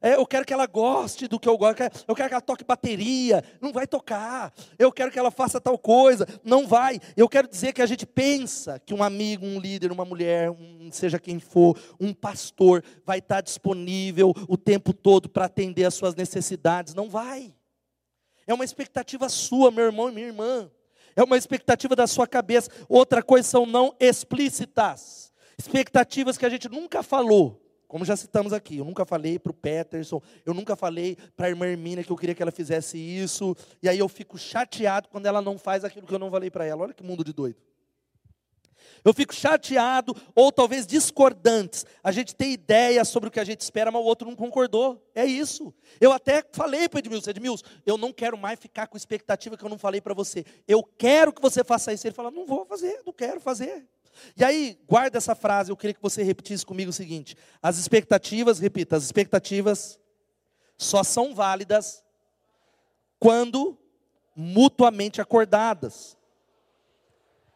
É, eu quero que ela goste do que eu gosto. Eu quero que ela toque bateria. Não vai tocar. Eu quero que ela faça tal coisa. Não vai. Eu quero dizer que a gente pensa que um amigo, um líder, uma mulher, um, seja quem for, um pastor, vai estar disponível o tempo todo para atender às suas necessidades. Não vai. É uma expectativa sua, meu irmão e minha irmã. É uma expectativa da sua cabeça. Outra coisa são não explícitas. Expectativas que a gente nunca falou como já citamos aqui, eu nunca falei para o Peterson, eu nunca falei para a irmã Hermínia que eu queria que ela fizesse isso, e aí eu fico chateado quando ela não faz aquilo que eu não falei para ela. Olha que mundo de doido. Eu fico chateado, ou talvez discordantes. A gente tem ideia sobre o que a gente espera, mas o outro não concordou. É isso. Eu até falei para Edmilson, Edmilson, eu não quero mais ficar com expectativa que eu não falei para você. Eu quero que você faça isso. Ele fala, não vou fazer, não quero fazer. E aí, guarda essa frase, eu queria que você repetisse comigo o seguinte: as expectativas, repita, as expectativas só são válidas quando mutuamente acordadas.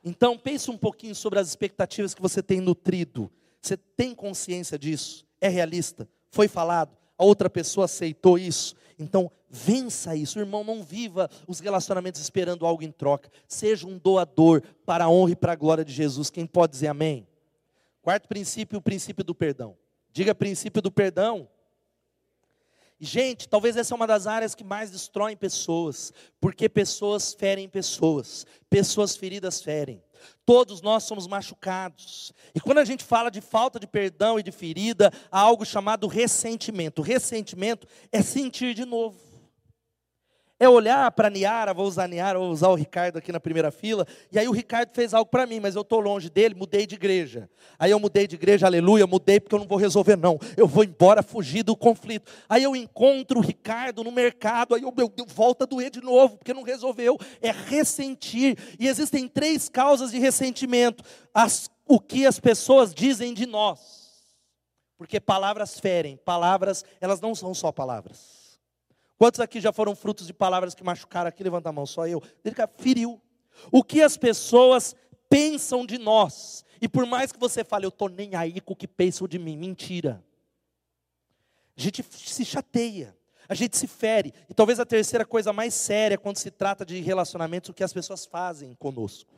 Então, pense um pouquinho sobre as expectativas que você tem nutrido. Você tem consciência disso? É realista? Foi falado? A outra pessoa aceitou isso? Então, vença isso. Irmão, não viva os relacionamentos esperando algo em troca. Seja um doador para a honra e para a glória de Jesus. Quem pode dizer amém? Quarto princípio, o princípio do perdão. Diga princípio do perdão. Gente, talvez essa é uma das áreas que mais destroem pessoas, porque pessoas ferem pessoas, pessoas feridas ferem. Todos nós somos machucados. E quando a gente fala de falta de perdão e de ferida, há algo chamado ressentimento. Ressentimento é sentir de novo é olhar para a Niara, vou usar a Niara, vou usar o Ricardo aqui na primeira fila, e aí o Ricardo fez algo para mim, mas eu estou longe dele, mudei de igreja. Aí eu mudei de igreja, aleluia, mudei porque eu não vou resolver não, eu vou embora fugir do conflito. Aí eu encontro o Ricardo no mercado, aí eu, eu, eu volto a doer de novo, porque não resolveu, é ressentir. E existem três causas de ressentimento, as, o que as pessoas dizem de nós. Porque palavras ferem, palavras, elas não são só palavras. Quantos aqui já foram frutos de palavras que machucaram aqui? Levanta a mão, só eu. Ele feriu. O que as pessoas pensam de nós. E por mais que você fale, eu estou nem aí com o que pensam de mim. Mentira. A gente se chateia. A gente se fere. E talvez a terceira coisa mais séria quando se trata de relacionamentos, o que as pessoas fazem conosco.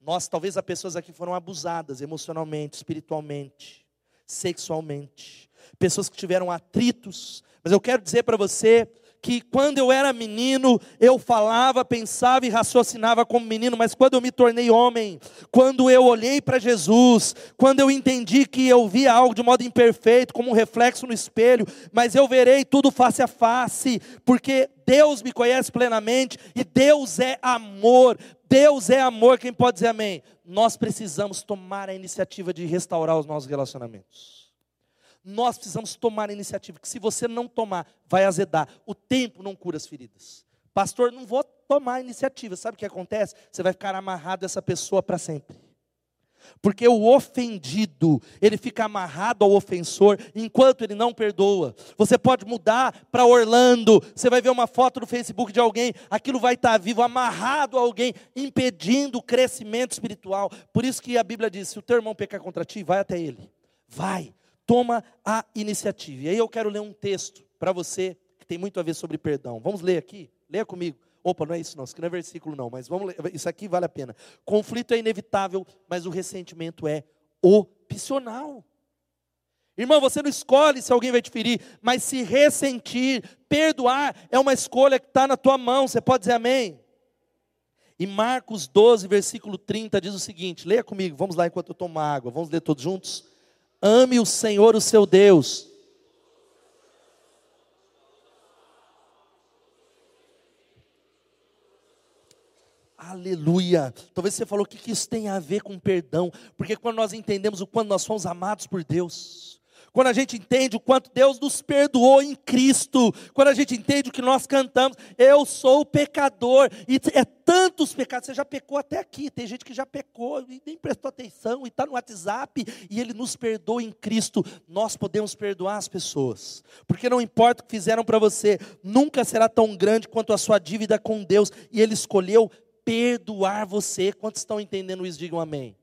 Nós, talvez as pessoas aqui foram abusadas emocionalmente, espiritualmente, sexualmente. Pessoas que tiveram atritos mas eu quero dizer para você que quando eu era menino, eu falava, pensava e raciocinava como menino, mas quando eu me tornei homem, quando eu olhei para Jesus, quando eu entendi que eu via algo de modo imperfeito, como um reflexo no espelho, mas eu verei tudo face a face, porque Deus me conhece plenamente e Deus é amor. Deus é amor, quem pode dizer amém? Nós precisamos tomar a iniciativa de restaurar os nossos relacionamentos nós precisamos tomar a iniciativa, que se você não tomar, vai azedar. O tempo não cura as feridas. Pastor, não vou tomar a iniciativa. Sabe o que acontece? Você vai ficar amarrado essa pessoa para sempre. Porque o ofendido, ele fica amarrado ao ofensor enquanto ele não perdoa. Você pode mudar para Orlando, você vai ver uma foto no Facebook de alguém, aquilo vai estar vivo, amarrado a alguém, impedindo o crescimento espiritual. Por isso que a Bíblia diz: se o teu irmão pecar contra ti, vai até ele. Vai, toma a iniciativa. E aí eu quero ler um texto para você que tem muito a ver sobre perdão. Vamos ler aqui? Leia comigo. Opa, não é isso não, isso aqui não é versículo não, mas vamos ler, isso aqui vale a pena. Conflito é inevitável, mas o ressentimento é opcional. Irmão, você não escolhe se alguém vai te ferir, mas se ressentir, perdoar, é uma escolha que está na tua mão, você pode dizer amém? E Marcos 12, versículo 30 diz o seguinte: leia comigo, vamos lá enquanto eu tomo água, vamos ler todos juntos? Ame o Senhor, o seu Deus, Aleluia. Talvez você falou o que isso tem a ver com perdão, porque quando nós entendemos o quanto nós fomos amados por Deus, quando a gente entende o quanto Deus nos perdoou em Cristo, quando a gente entende o que nós cantamos, eu sou pecador, e é tantos pecados, você já pecou até aqui, tem gente que já pecou e nem prestou atenção, e está no WhatsApp, e Ele nos perdoa em Cristo, nós podemos perdoar as pessoas, porque não importa o que fizeram para você, nunca será tão grande quanto a sua dívida com Deus, e Ele escolheu perdoar você. Quantos estão entendendo isso? Digam amém.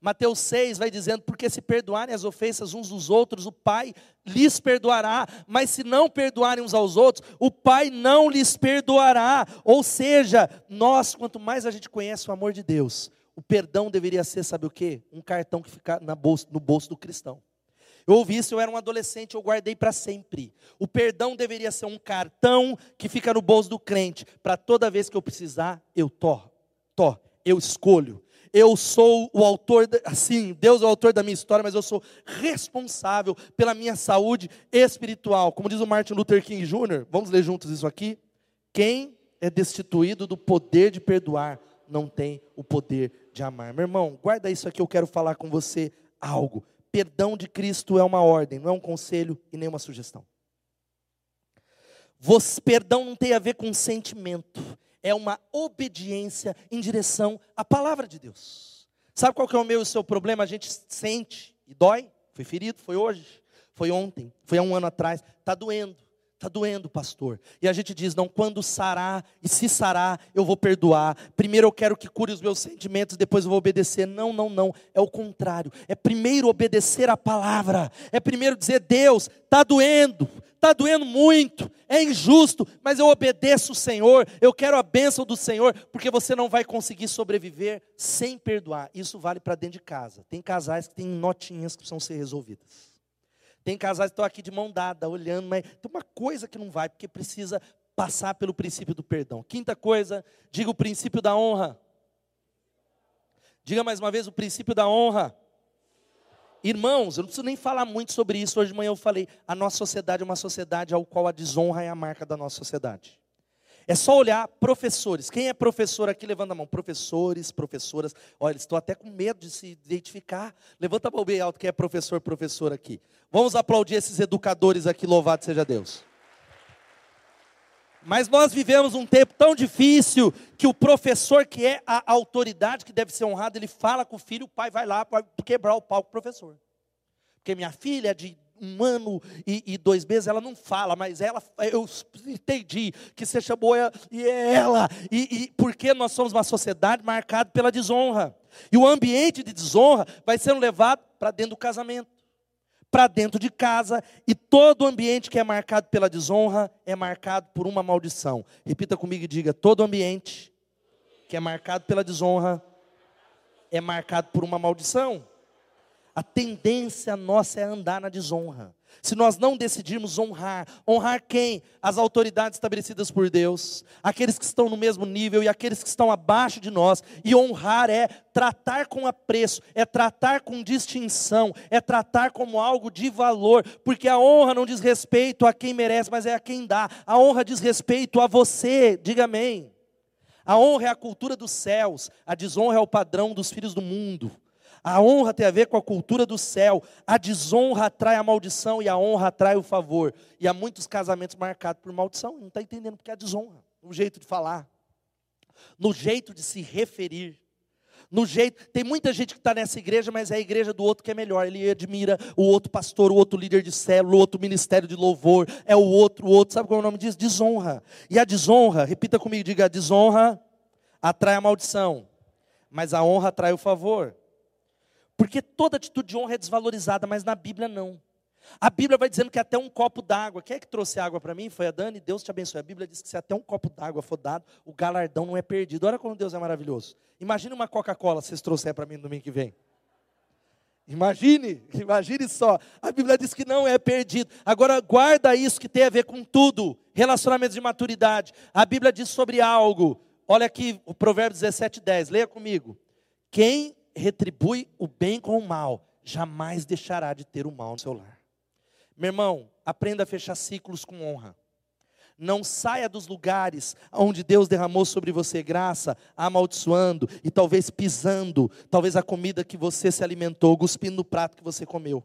Mateus 6 vai dizendo: porque se perdoarem as ofensas uns dos outros, o Pai lhes perdoará, mas se não perdoarem uns aos outros, o Pai não lhes perdoará. Ou seja, nós, quanto mais a gente conhece o amor de Deus, o perdão deveria ser, sabe o que? Um cartão que fica bolsa, no bolso do cristão. Eu ouvi isso, eu era um adolescente, eu guardei para sempre. O perdão deveria ser um cartão que fica no bolso do crente, para toda vez que eu precisar, eu to, to, eu escolho. Eu sou o autor, assim, Deus é o autor da minha história, mas eu sou responsável pela minha saúde espiritual. Como diz o Martin Luther King Jr., vamos ler juntos isso aqui? Quem é destituído do poder de perdoar, não tem o poder de amar. Meu irmão, guarda isso aqui, eu quero falar com você algo perdão de Cristo é uma ordem, não é um conselho e nem uma sugestão. Você, perdão não tem a ver com sentimento, é uma obediência em direção à palavra de Deus. Sabe qual que é o meu e o seu problema? A gente sente e dói. Foi ferido, foi hoje, foi ontem, foi há um ano atrás, está doendo. Está doendo, pastor. E a gente diz: não, quando sarar, e se sarar, eu vou perdoar. Primeiro eu quero que cure os meus sentimentos, depois eu vou obedecer. Não, não, não. É o contrário. É primeiro obedecer a palavra. É primeiro dizer: Deus, está doendo, está doendo muito, é injusto, mas eu obedeço o Senhor. Eu quero a bênção do Senhor, porque você não vai conseguir sobreviver sem perdoar. Isso vale para dentro de casa. Tem casais que têm notinhas que precisam ser resolvidas. Tem casais que estão aqui de mão dada, olhando, mas tem uma coisa que não vai, porque precisa passar pelo princípio do perdão. Quinta coisa, diga o princípio da honra. Diga mais uma vez o princípio da honra. Irmãos, eu não preciso nem falar muito sobre isso. Hoje de manhã eu falei, a nossa sociedade é uma sociedade ao qual a desonra é a marca da nossa sociedade. É só olhar professores. Quem é professor aqui? Levanta a mão. Professores, professoras. Olha, estou até com medo de se identificar. Levanta a mão bem alto quem é professor, professor aqui. Vamos aplaudir esses educadores aqui, louvado seja Deus. Mas nós vivemos um tempo tão difícil que o professor, que é a autoridade que deve ser honrada, ele fala com o filho, o pai vai lá para quebrar o pau professor. Porque minha filha é de um ano e, e, dois meses, ela não fala, mas ela, eu entendi que você chamou ela, e é ela, e, e porque nós somos uma sociedade marcada pela desonra, e o ambiente de desonra vai sendo levado para dentro do casamento, para dentro de casa, e todo ambiente que é marcado pela desonra é marcado por uma maldição. Repita comigo e diga: todo ambiente que é marcado pela desonra é marcado por uma maldição a tendência nossa é andar na desonra. Se nós não decidirmos honrar, honrar quem? As autoridades estabelecidas por Deus, aqueles que estão no mesmo nível e aqueles que estão abaixo de nós. E honrar é tratar com apreço, é tratar com distinção, é tratar como algo de valor, porque a honra não diz respeito a quem merece, mas é a quem dá. A honra diz respeito a você, diga amém. A honra é a cultura dos céus, a desonra é o padrão dos filhos do mundo. A honra tem a ver com a cultura do céu. A desonra atrai a maldição e a honra atrai o favor. E há muitos casamentos marcados por maldição. Não está entendendo porque é a desonra, um jeito de falar. no jeito de se referir, no jeito. Tem muita gente que está nessa igreja, mas é a igreja do outro que é melhor. Ele admira o outro pastor, o outro líder de célula, o outro ministério de louvor, é o outro, o outro. Sabe qual é o nome disso? Desonra. E a desonra, repita comigo, diga: a desonra atrai a maldição, mas a honra atrai o favor. Porque toda atitude de honra é desvalorizada, mas na Bíblia não. A Bíblia vai dizendo que até um copo d'água, quem é que trouxe água para mim? Foi a Dani, Deus te abençoe. A Bíblia diz que se até um copo d'água for dado, o galardão não é perdido. Olha como Deus é maravilhoso. Imagine uma Coca-Cola vocês trouxerem para mim no domingo que vem. Imagine, (laughs) imagine só. A Bíblia diz que não é perdido. Agora guarda isso que tem a ver com tudo. Relacionamentos de maturidade. A Bíblia diz sobre algo. Olha aqui o Provérbio 17, 10. Leia comigo. Quem retribui o bem com o mal, jamais deixará de ter o mal no seu lar. Meu irmão, aprenda a fechar ciclos com honra. Não saia dos lugares onde Deus derramou sobre você graça, amaldiçoando e talvez pisando, talvez a comida que você se alimentou, cuspindo no prato que você comeu.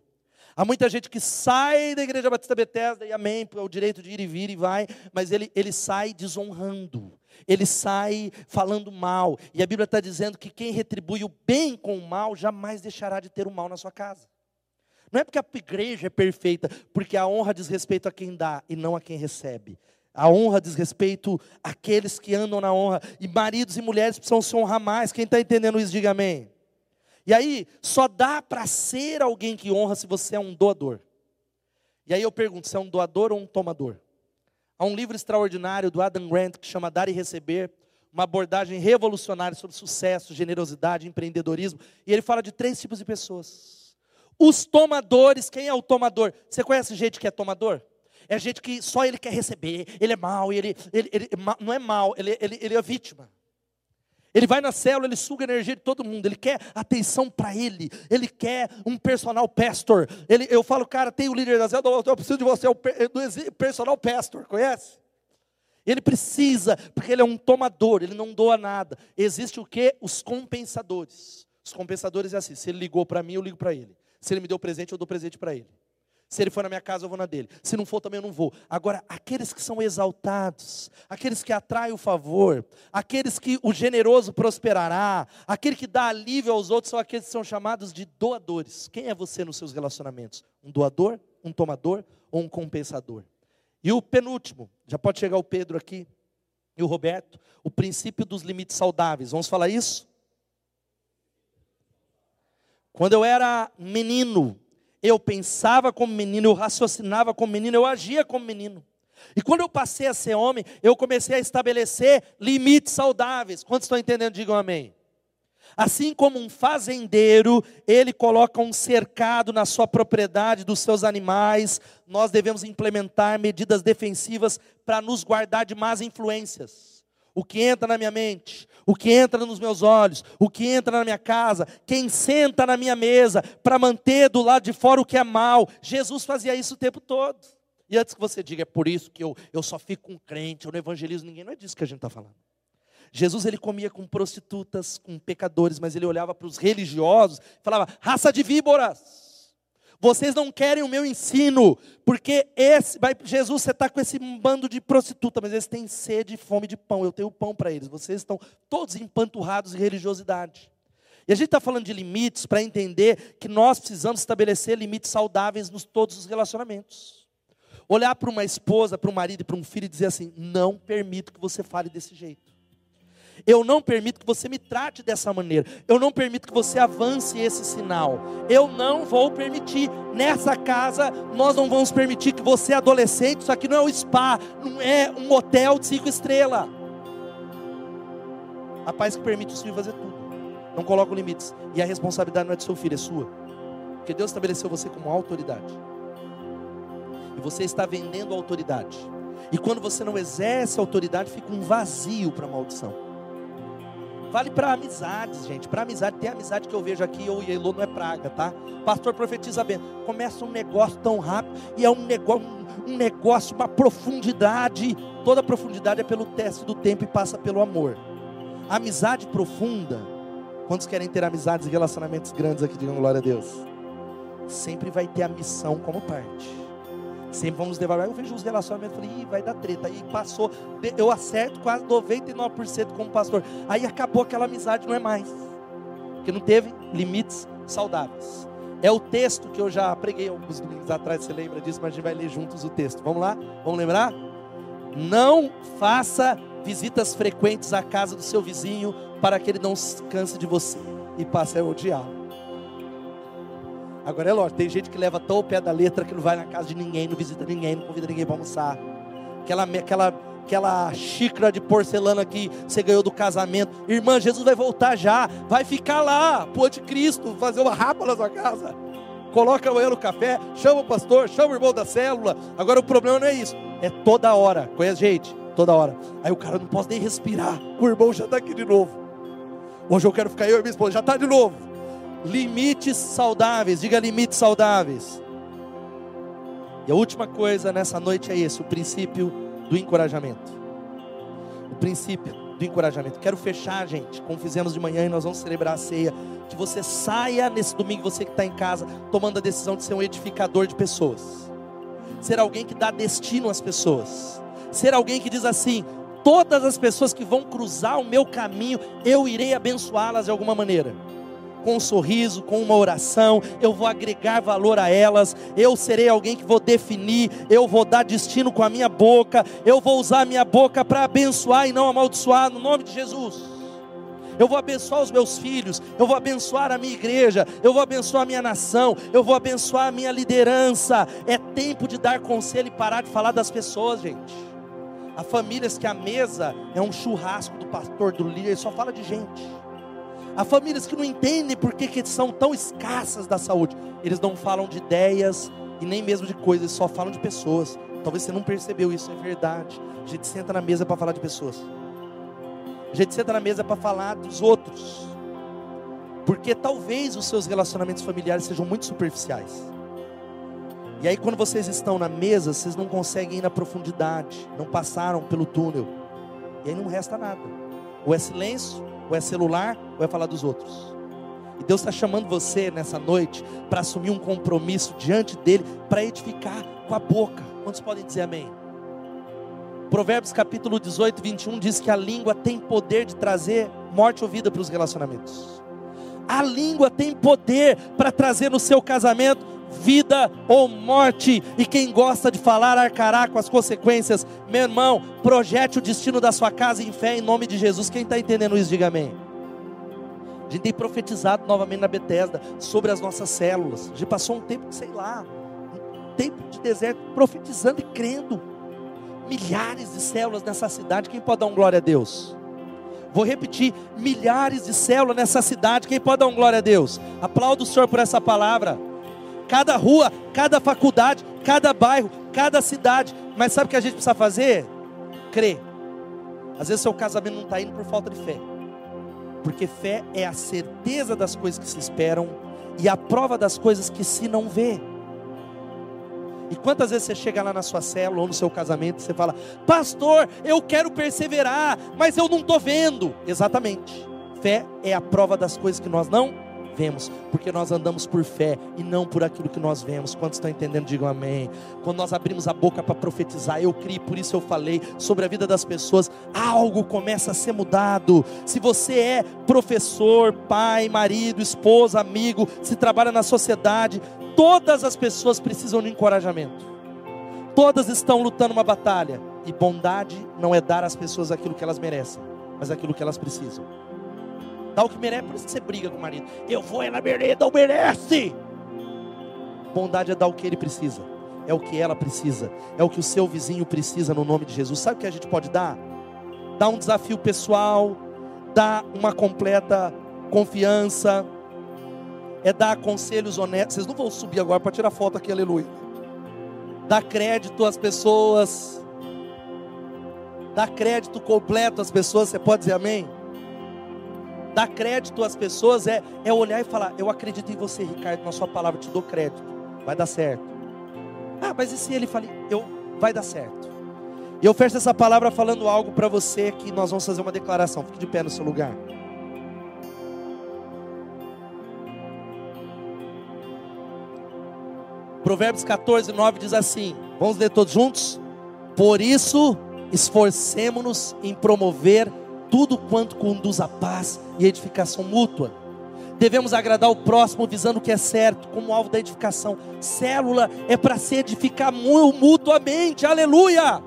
Há muita gente que sai da igreja Batista Bethesda e amém, é o direito de ir e vir e vai, mas ele, ele sai desonrando, ele sai falando mal. E a Bíblia está dizendo que quem retribui o bem com o mal jamais deixará de ter o mal na sua casa. Não é porque a igreja é perfeita, porque a honra diz respeito a quem dá e não a quem recebe. A honra diz respeito àqueles que andam na honra. E maridos e mulheres precisam se honrar mais. Quem está entendendo isso, diga amém. E aí, só dá para ser alguém que honra se você é um doador. E aí eu pergunto: você é um doador ou um tomador? Há um livro extraordinário do Adam Grant que chama Dar e Receber, uma abordagem revolucionária sobre sucesso, generosidade, empreendedorismo. E ele fala de três tipos de pessoas os tomadores, quem é o tomador? Você conhece gente que é tomador? É gente que só ele quer receber, ele é mal, ele, ele, ele não é mal, ele, ele, ele é vítima. Ele vai na célula, ele suga a energia de todo mundo, ele quer atenção para ele, ele quer um personal pastor. Ele, eu falo, cara, tem o líder da célula, eu preciso de você, é o personal pastor, conhece? Ele precisa, porque ele é um tomador, ele não doa nada. Existe o que? Os compensadores. Os compensadores é assim: se ele ligou para mim, eu ligo para ele. Se ele me deu presente, eu dou presente para ele. Se ele for na minha casa, eu vou na dele. Se não for, também eu não vou. Agora, aqueles que são exaltados, aqueles que atraem o favor, aqueles que o generoso prosperará, aquele que dá alívio aos outros, são aqueles que são chamados de doadores. Quem é você nos seus relacionamentos? Um doador, um tomador ou um compensador? E o penúltimo, já pode chegar o Pedro aqui e o Roberto, o princípio dos limites saudáveis. Vamos falar isso? Quando eu era menino, eu pensava como menino, eu raciocinava como menino, eu agia como menino. E quando eu passei a ser homem, eu comecei a estabelecer limites saudáveis. Quantos estão entendendo? Digam amém. Assim como um fazendeiro, ele coloca um cercado na sua propriedade dos seus animais, nós devemos implementar medidas defensivas para nos guardar de más influências o que entra na minha mente, o que entra nos meus olhos, o que entra na minha casa, quem senta na minha mesa, para manter do lado de fora o que é mal. Jesus fazia isso o tempo todo. E antes que você diga, é por isso que eu, eu só fico com crente, eu não evangelizo ninguém, não é disso que a gente está falando. Jesus ele comia com prostitutas, com pecadores, mas ele olhava para os religiosos e falava: raça de víboras. Vocês não querem o meu ensino, porque esse, vai, Jesus, você está com esse bando de prostituta, mas eles têm sede e fome de pão. Eu tenho pão para eles. Vocês estão todos empanturrados em religiosidade. E a gente está falando de limites para entender que nós precisamos estabelecer limites saudáveis nos todos os relacionamentos. Olhar para uma esposa, para um marido para um filho e dizer assim: não permito que você fale desse jeito. Eu não permito que você me trate dessa maneira. Eu não permito que você avance esse sinal. Eu não vou permitir. Nessa casa, nós não vamos permitir que você, adolescente, isso aqui não é um spa, não é um hotel de cinco estrelas. A paz que permite o filho fazer tudo. Não coloca limites. E a responsabilidade não é do seu filho, é sua. Porque Deus estabeleceu você como autoridade. E você está vendendo autoridade. E quando você não exerce autoridade, fica um vazio para a maldição. Vale para amizades, gente. Para amizade, tem amizade que eu vejo aqui, eu e Elô não é praga, tá? Pastor profetiza bem. Começa um negócio tão rápido e é um negócio, um negócio, uma profundidade. Toda profundidade é pelo teste do tempo e passa pelo amor. Amizade profunda. Quantos querem ter amizades e relacionamentos grandes aqui? Digam glória a Deus. Sempre vai ter a missão como parte. Sempre vamos levar. Eu vejo os relacionamentos, falei, vai dar treta. Aí passou, eu acerto quase 99% como pastor. Aí acabou aquela amizade, não é mais. Porque não teve limites saudáveis. É o texto que eu já preguei alguns domingos atrás, você lembra disso, mas a gente vai ler juntos o texto. Vamos lá? Vamos lembrar? Não faça visitas frequentes à casa do seu vizinho para que ele não se canse de você e passe a odiá-lo. Agora é lógico, tem gente que leva tão o pé da letra que não vai na casa de ninguém, não visita ninguém, não convida ninguém para almoçar. Aquela, aquela, aquela xícara de porcelana que você ganhou do casamento. Irmã, Jesus vai voltar já. Vai ficar lá, pro anticristo, fazer uma rapa na sua casa. Coloca amanhã no café, chama o pastor, chama o irmão da célula. Agora o problema não é isso, é toda hora. Conhece gente? Toda hora. Aí o cara não pode nem respirar. O irmão já está aqui de novo. Hoje eu quero ficar eu e minha esposa, já está de novo. Limites saudáveis, diga limites saudáveis. E a última coisa nessa noite é esse: o princípio do encorajamento. O princípio do encorajamento. Quero fechar, gente, como fizemos de manhã e nós vamos celebrar a ceia. Que você saia nesse domingo, você que está em casa, tomando a decisão de ser um edificador de pessoas, ser alguém que dá destino às pessoas, ser alguém que diz assim: todas as pessoas que vão cruzar o meu caminho, eu irei abençoá-las de alguma maneira com um sorriso, com uma oração, eu vou agregar valor a elas, eu serei alguém que vou definir, eu vou dar destino com a minha boca, eu vou usar a minha boca para abençoar e não amaldiçoar, no nome de Jesus. Eu vou abençoar os meus filhos, eu vou abençoar a minha igreja, eu vou abençoar a minha nação, eu vou abençoar a minha liderança. É tempo de dar conselho e parar de falar das pessoas, gente. Há famílias que a mesa é um churrasco do pastor, do líder, só fala de gente. Há famílias que não entendem por que, que são tão escassas da saúde. Eles não falam de ideias e nem mesmo de coisas, só falam de pessoas. Talvez você não percebeu isso, é verdade. A gente senta na mesa para falar de pessoas. A gente senta na mesa para falar dos outros. Porque talvez os seus relacionamentos familiares sejam muito superficiais. E aí, quando vocês estão na mesa, vocês não conseguem ir na profundidade, não passaram pelo túnel. E aí não resta nada. Ou é silêncio, ou é celular, ou é falar dos outros. E Deus está chamando você nessa noite para assumir um compromisso diante dEle, para edificar com a boca. Quantos podem dizer amém? Provérbios capítulo 18, 21 diz que a língua tem poder de trazer morte ou vida para os relacionamentos. A língua tem poder para trazer no seu casamento vida ou morte, e quem gosta de falar arcará com as consequências. Meu irmão, projete o destino da sua casa em fé em nome de Jesus. Quem está entendendo isso, diga amém. A gente tem profetizado novamente na Bethesda sobre as nossas células. A gente passou um tempo, sei lá, um tempo de deserto, profetizando e crendo. Milhares de células nessa cidade. Quem pode dar um glória a Deus? Vou repetir: milhares de células nessa cidade. Quem pode dar um glória a Deus? Aplauda o Senhor por essa palavra cada rua, cada faculdade, cada bairro, cada cidade. Mas sabe o que a gente precisa fazer? Crer. Às vezes seu casamento não está indo por falta de fé. Porque fé é a certeza das coisas que se esperam e a prova das coisas que se não vê. E quantas vezes você chega lá na sua célula ou no seu casamento e você fala, pastor, eu quero perseverar, mas eu não estou vendo. Exatamente. Fé é a prova das coisas que nós não vemos, porque nós andamos por fé e não por aquilo que nós vemos. Quantos estão entendendo, digam amém. Quando nós abrimos a boca para profetizar, eu criei, por isso eu falei sobre a vida das pessoas, algo começa a ser mudado. Se você é professor, pai, marido, esposa, amigo, se trabalha na sociedade, todas as pessoas precisam de encorajamento. Todas estão lutando uma batalha. E bondade não é dar às pessoas aquilo que elas merecem, mas aquilo que elas precisam. Dá o que merece, por isso que você briga com o marido. Eu vou, ela merece, não merece. Bondade é dar o que ele precisa. É o que ela precisa. É o que o seu vizinho precisa no nome de Jesus. Sabe o que a gente pode dar? Dar um desafio pessoal, dar uma completa confiança, é dar conselhos honestos. Vocês não vão subir agora para tirar foto aqui, aleluia. Dar crédito às pessoas, dar crédito completo às pessoas. Você pode dizer amém? Dar crédito às pessoas é, é olhar e falar: Eu acredito em você, Ricardo, na sua palavra, te dou crédito, vai dar certo. Ah, mas e se ele fala, eu, vai dar certo. E eu fecho essa palavra falando algo para você que nós vamos fazer uma declaração. Fique de pé no seu lugar. Provérbios 14, 9 diz assim: Vamos ler todos juntos? Por isso, esforcemo-nos em promover tudo quanto conduz à paz e edificação mútua. Devemos agradar o próximo visando o que é certo, como alvo da edificação. Célula é para se edificar mutuamente, aleluia!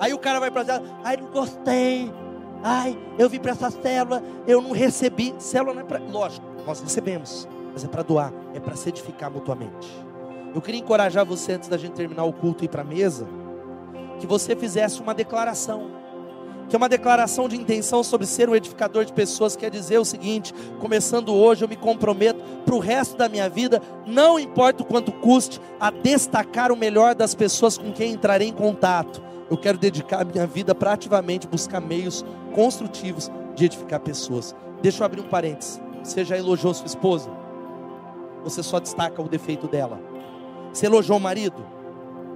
Aí o cara vai para célula, ai, não gostei, ai, eu vim para essa célula, eu não recebi. Célula não é para. Lógico, nós recebemos, mas é para doar, é para se edificar mutuamente. Eu queria encorajar você, antes da gente terminar o culto e ir para a mesa, que você fizesse uma declaração que é uma declaração de intenção sobre ser um edificador de pessoas, quer dizer o seguinte: começando hoje, eu me comprometo para o resto da minha vida, não importa o quanto custe, a destacar o melhor das pessoas com quem entrarei em contato. Eu quero dedicar a minha vida para ativamente buscar meios construtivos de edificar pessoas. Deixa eu abrir um parênteses. Você já elogiou sua esposa? Você só destaca o defeito dela. Você elogiou o marido?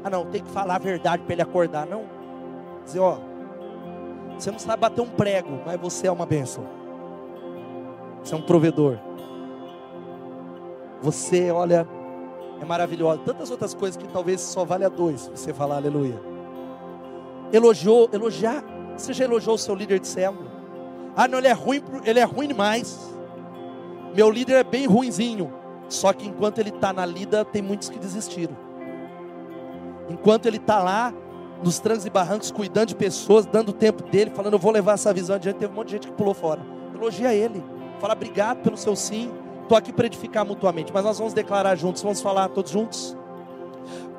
Ah, não, tem que falar a verdade para ele acordar. Não. Dizer, ó, você não sabe bater um prego, mas você é uma bênção. Você é um provedor. Você, olha, é maravilhoso. Tantas outras coisas que talvez só vale a dois você falar aleluia. Elogiou, elogiar. Você já elogiou o seu líder de célula? Ah, não, ele é ruim, ele é ruim demais. Meu líder é bem ruinzinho. Só que enquanto ele está na lida, tem muitos que desistiram. Enquanto ele está lá, nos trancos e barrancos, cuidando de pessoas, dando o tempo dele, falando, eu vou levar essa visão adiante. Teve um monte de gente que pulou fora. Elogia ele. Fala, obrigado pelo seu sim. Estou aqui para edificar mutuamente. Mas nós vamos declarar juntos, vamos falar todos juntos.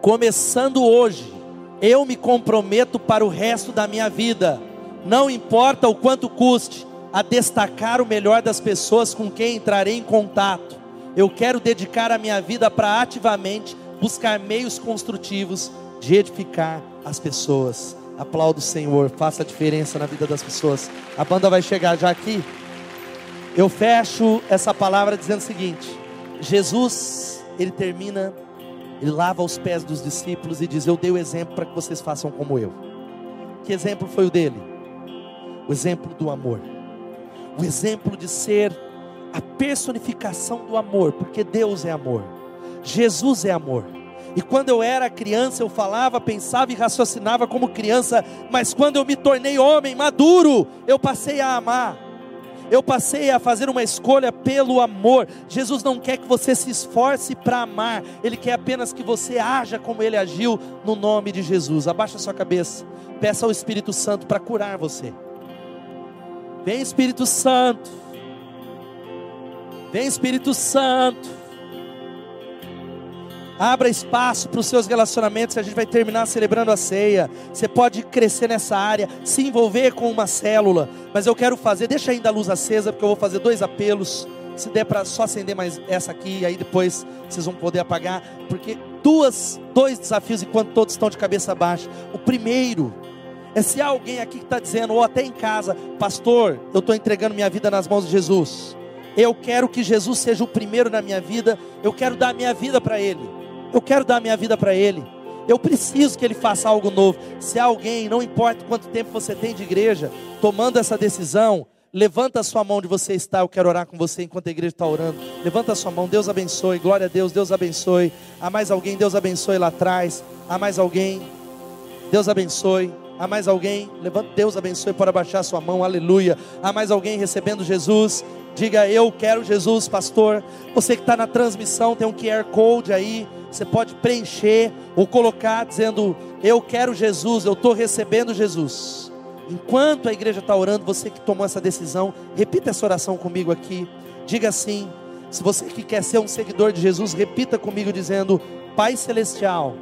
Começando hoje, eu me comprometo para o resto da minha vida. Não importa o quanto custe, a destacar o melhor das pessoas com quem entrarei em contato. Eu quero dedicar a minha vida para ativamente buscar meios construtivos de edificar as pessoas. Aplauda o Senhor, faça a diferença na vida das pessoas. A banda vai chegar já aqui. Eu fecho essa palavra dizendo o seguinte: Jesus, ele termina, ele lava os pés dos discípulos e diz: Eu dei o exemplo para que vocês façam como eu. Que exemplo foi o dele? O exemplo do amor, o exemplo de ser a personificação do amor, porque Deus é amor, Jesus é amor. E quando eu era criança, eu falava, pensava e raciocinava como criança, mas quando eu me tornei homem maduro, eu passei a amar. Eu passei a fazer uma escolha pelo amor. Jesus não quer que você se esforce para amar, Ele quer apenas que você haja como Ele agiu, no nome de Jesus. Abaixa sua cabeça, peça ao Espírito Santo para curar você. Vem, Espírito Santo. Vem, Espírito Santo. Abra espaço para os seus relacionamentos, a gente vai terminar celebrando a ceia. Você pode crescer nessa área, se envolver com uma célula, mas eu quero fazer, deixa ainda a luz acesa, porque eu vou fazer dois apelos. Se der para só acender mais essa aqui, aí depois vocês vão poder apagar, porque duas, dois desafios enquanto todos estão de cabeça baixa. O primeiro é se há alguém aqui que está dizendo, ou até em casa, pastor, eu estou entregando minha vida nas mãos de Jesus. Eu quero que Jesus seja o primeiro na minha vida, eu quero dar minha vida para Ele. Eu quero dar minha vida para Ele. Eu preciso que Ele faça algo novo. Se alguém, não importa quanto tempo você tem de igreja, tomando essa decisão, levanta a sua mão onde você está. Eu quero orar com você enquanto a igreja está orando. Levanta a sua mão, Deus abençoe. Glória a Deus, Deus abençoe. Há mais alguém, Deus abençoe lá atrás. Há mais alguém, Deus abençoe. Há mais alguém? Levanta, Deus abençoe, pode abaixar sua mão, aleluia. Há mais alguém recebendo Jesus? Diga, eu quero Jesus, pastor. Você que está na transmissão, tem um QR Code aí. Você pode preencher ou colocar dizendo: Eu quero Jesus, eu estou recebendo Jesus. Enquanto a igreja está orando, você que tomou essa decisão, repita essa oração comigo aqui. Diga assim: se você que quer ser um seguidor de Jesus, repita comigo dizendo: Pai Celestial,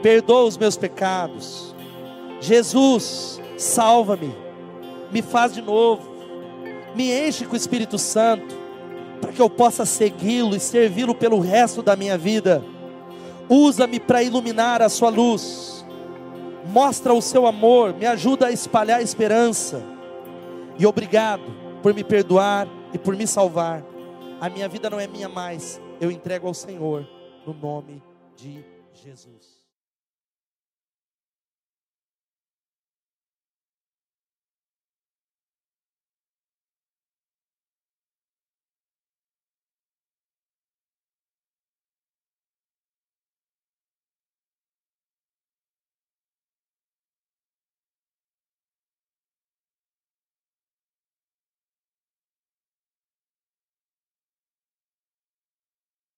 perdoa os meus pecados. Jesus, salva-me, me faz de novo, me enche com o Espírito Santo para que eu possa segui-lo e servi-lo pelo resto da minha vida. Usa-me para iluminar a sua luz. Mostra o seu amor, me ajuda a espalhar a esperança. E obrigado por me perdoar e por me salvar. A minha vida não é minha mais, eu entrego ao Senhor no nome de Jesus.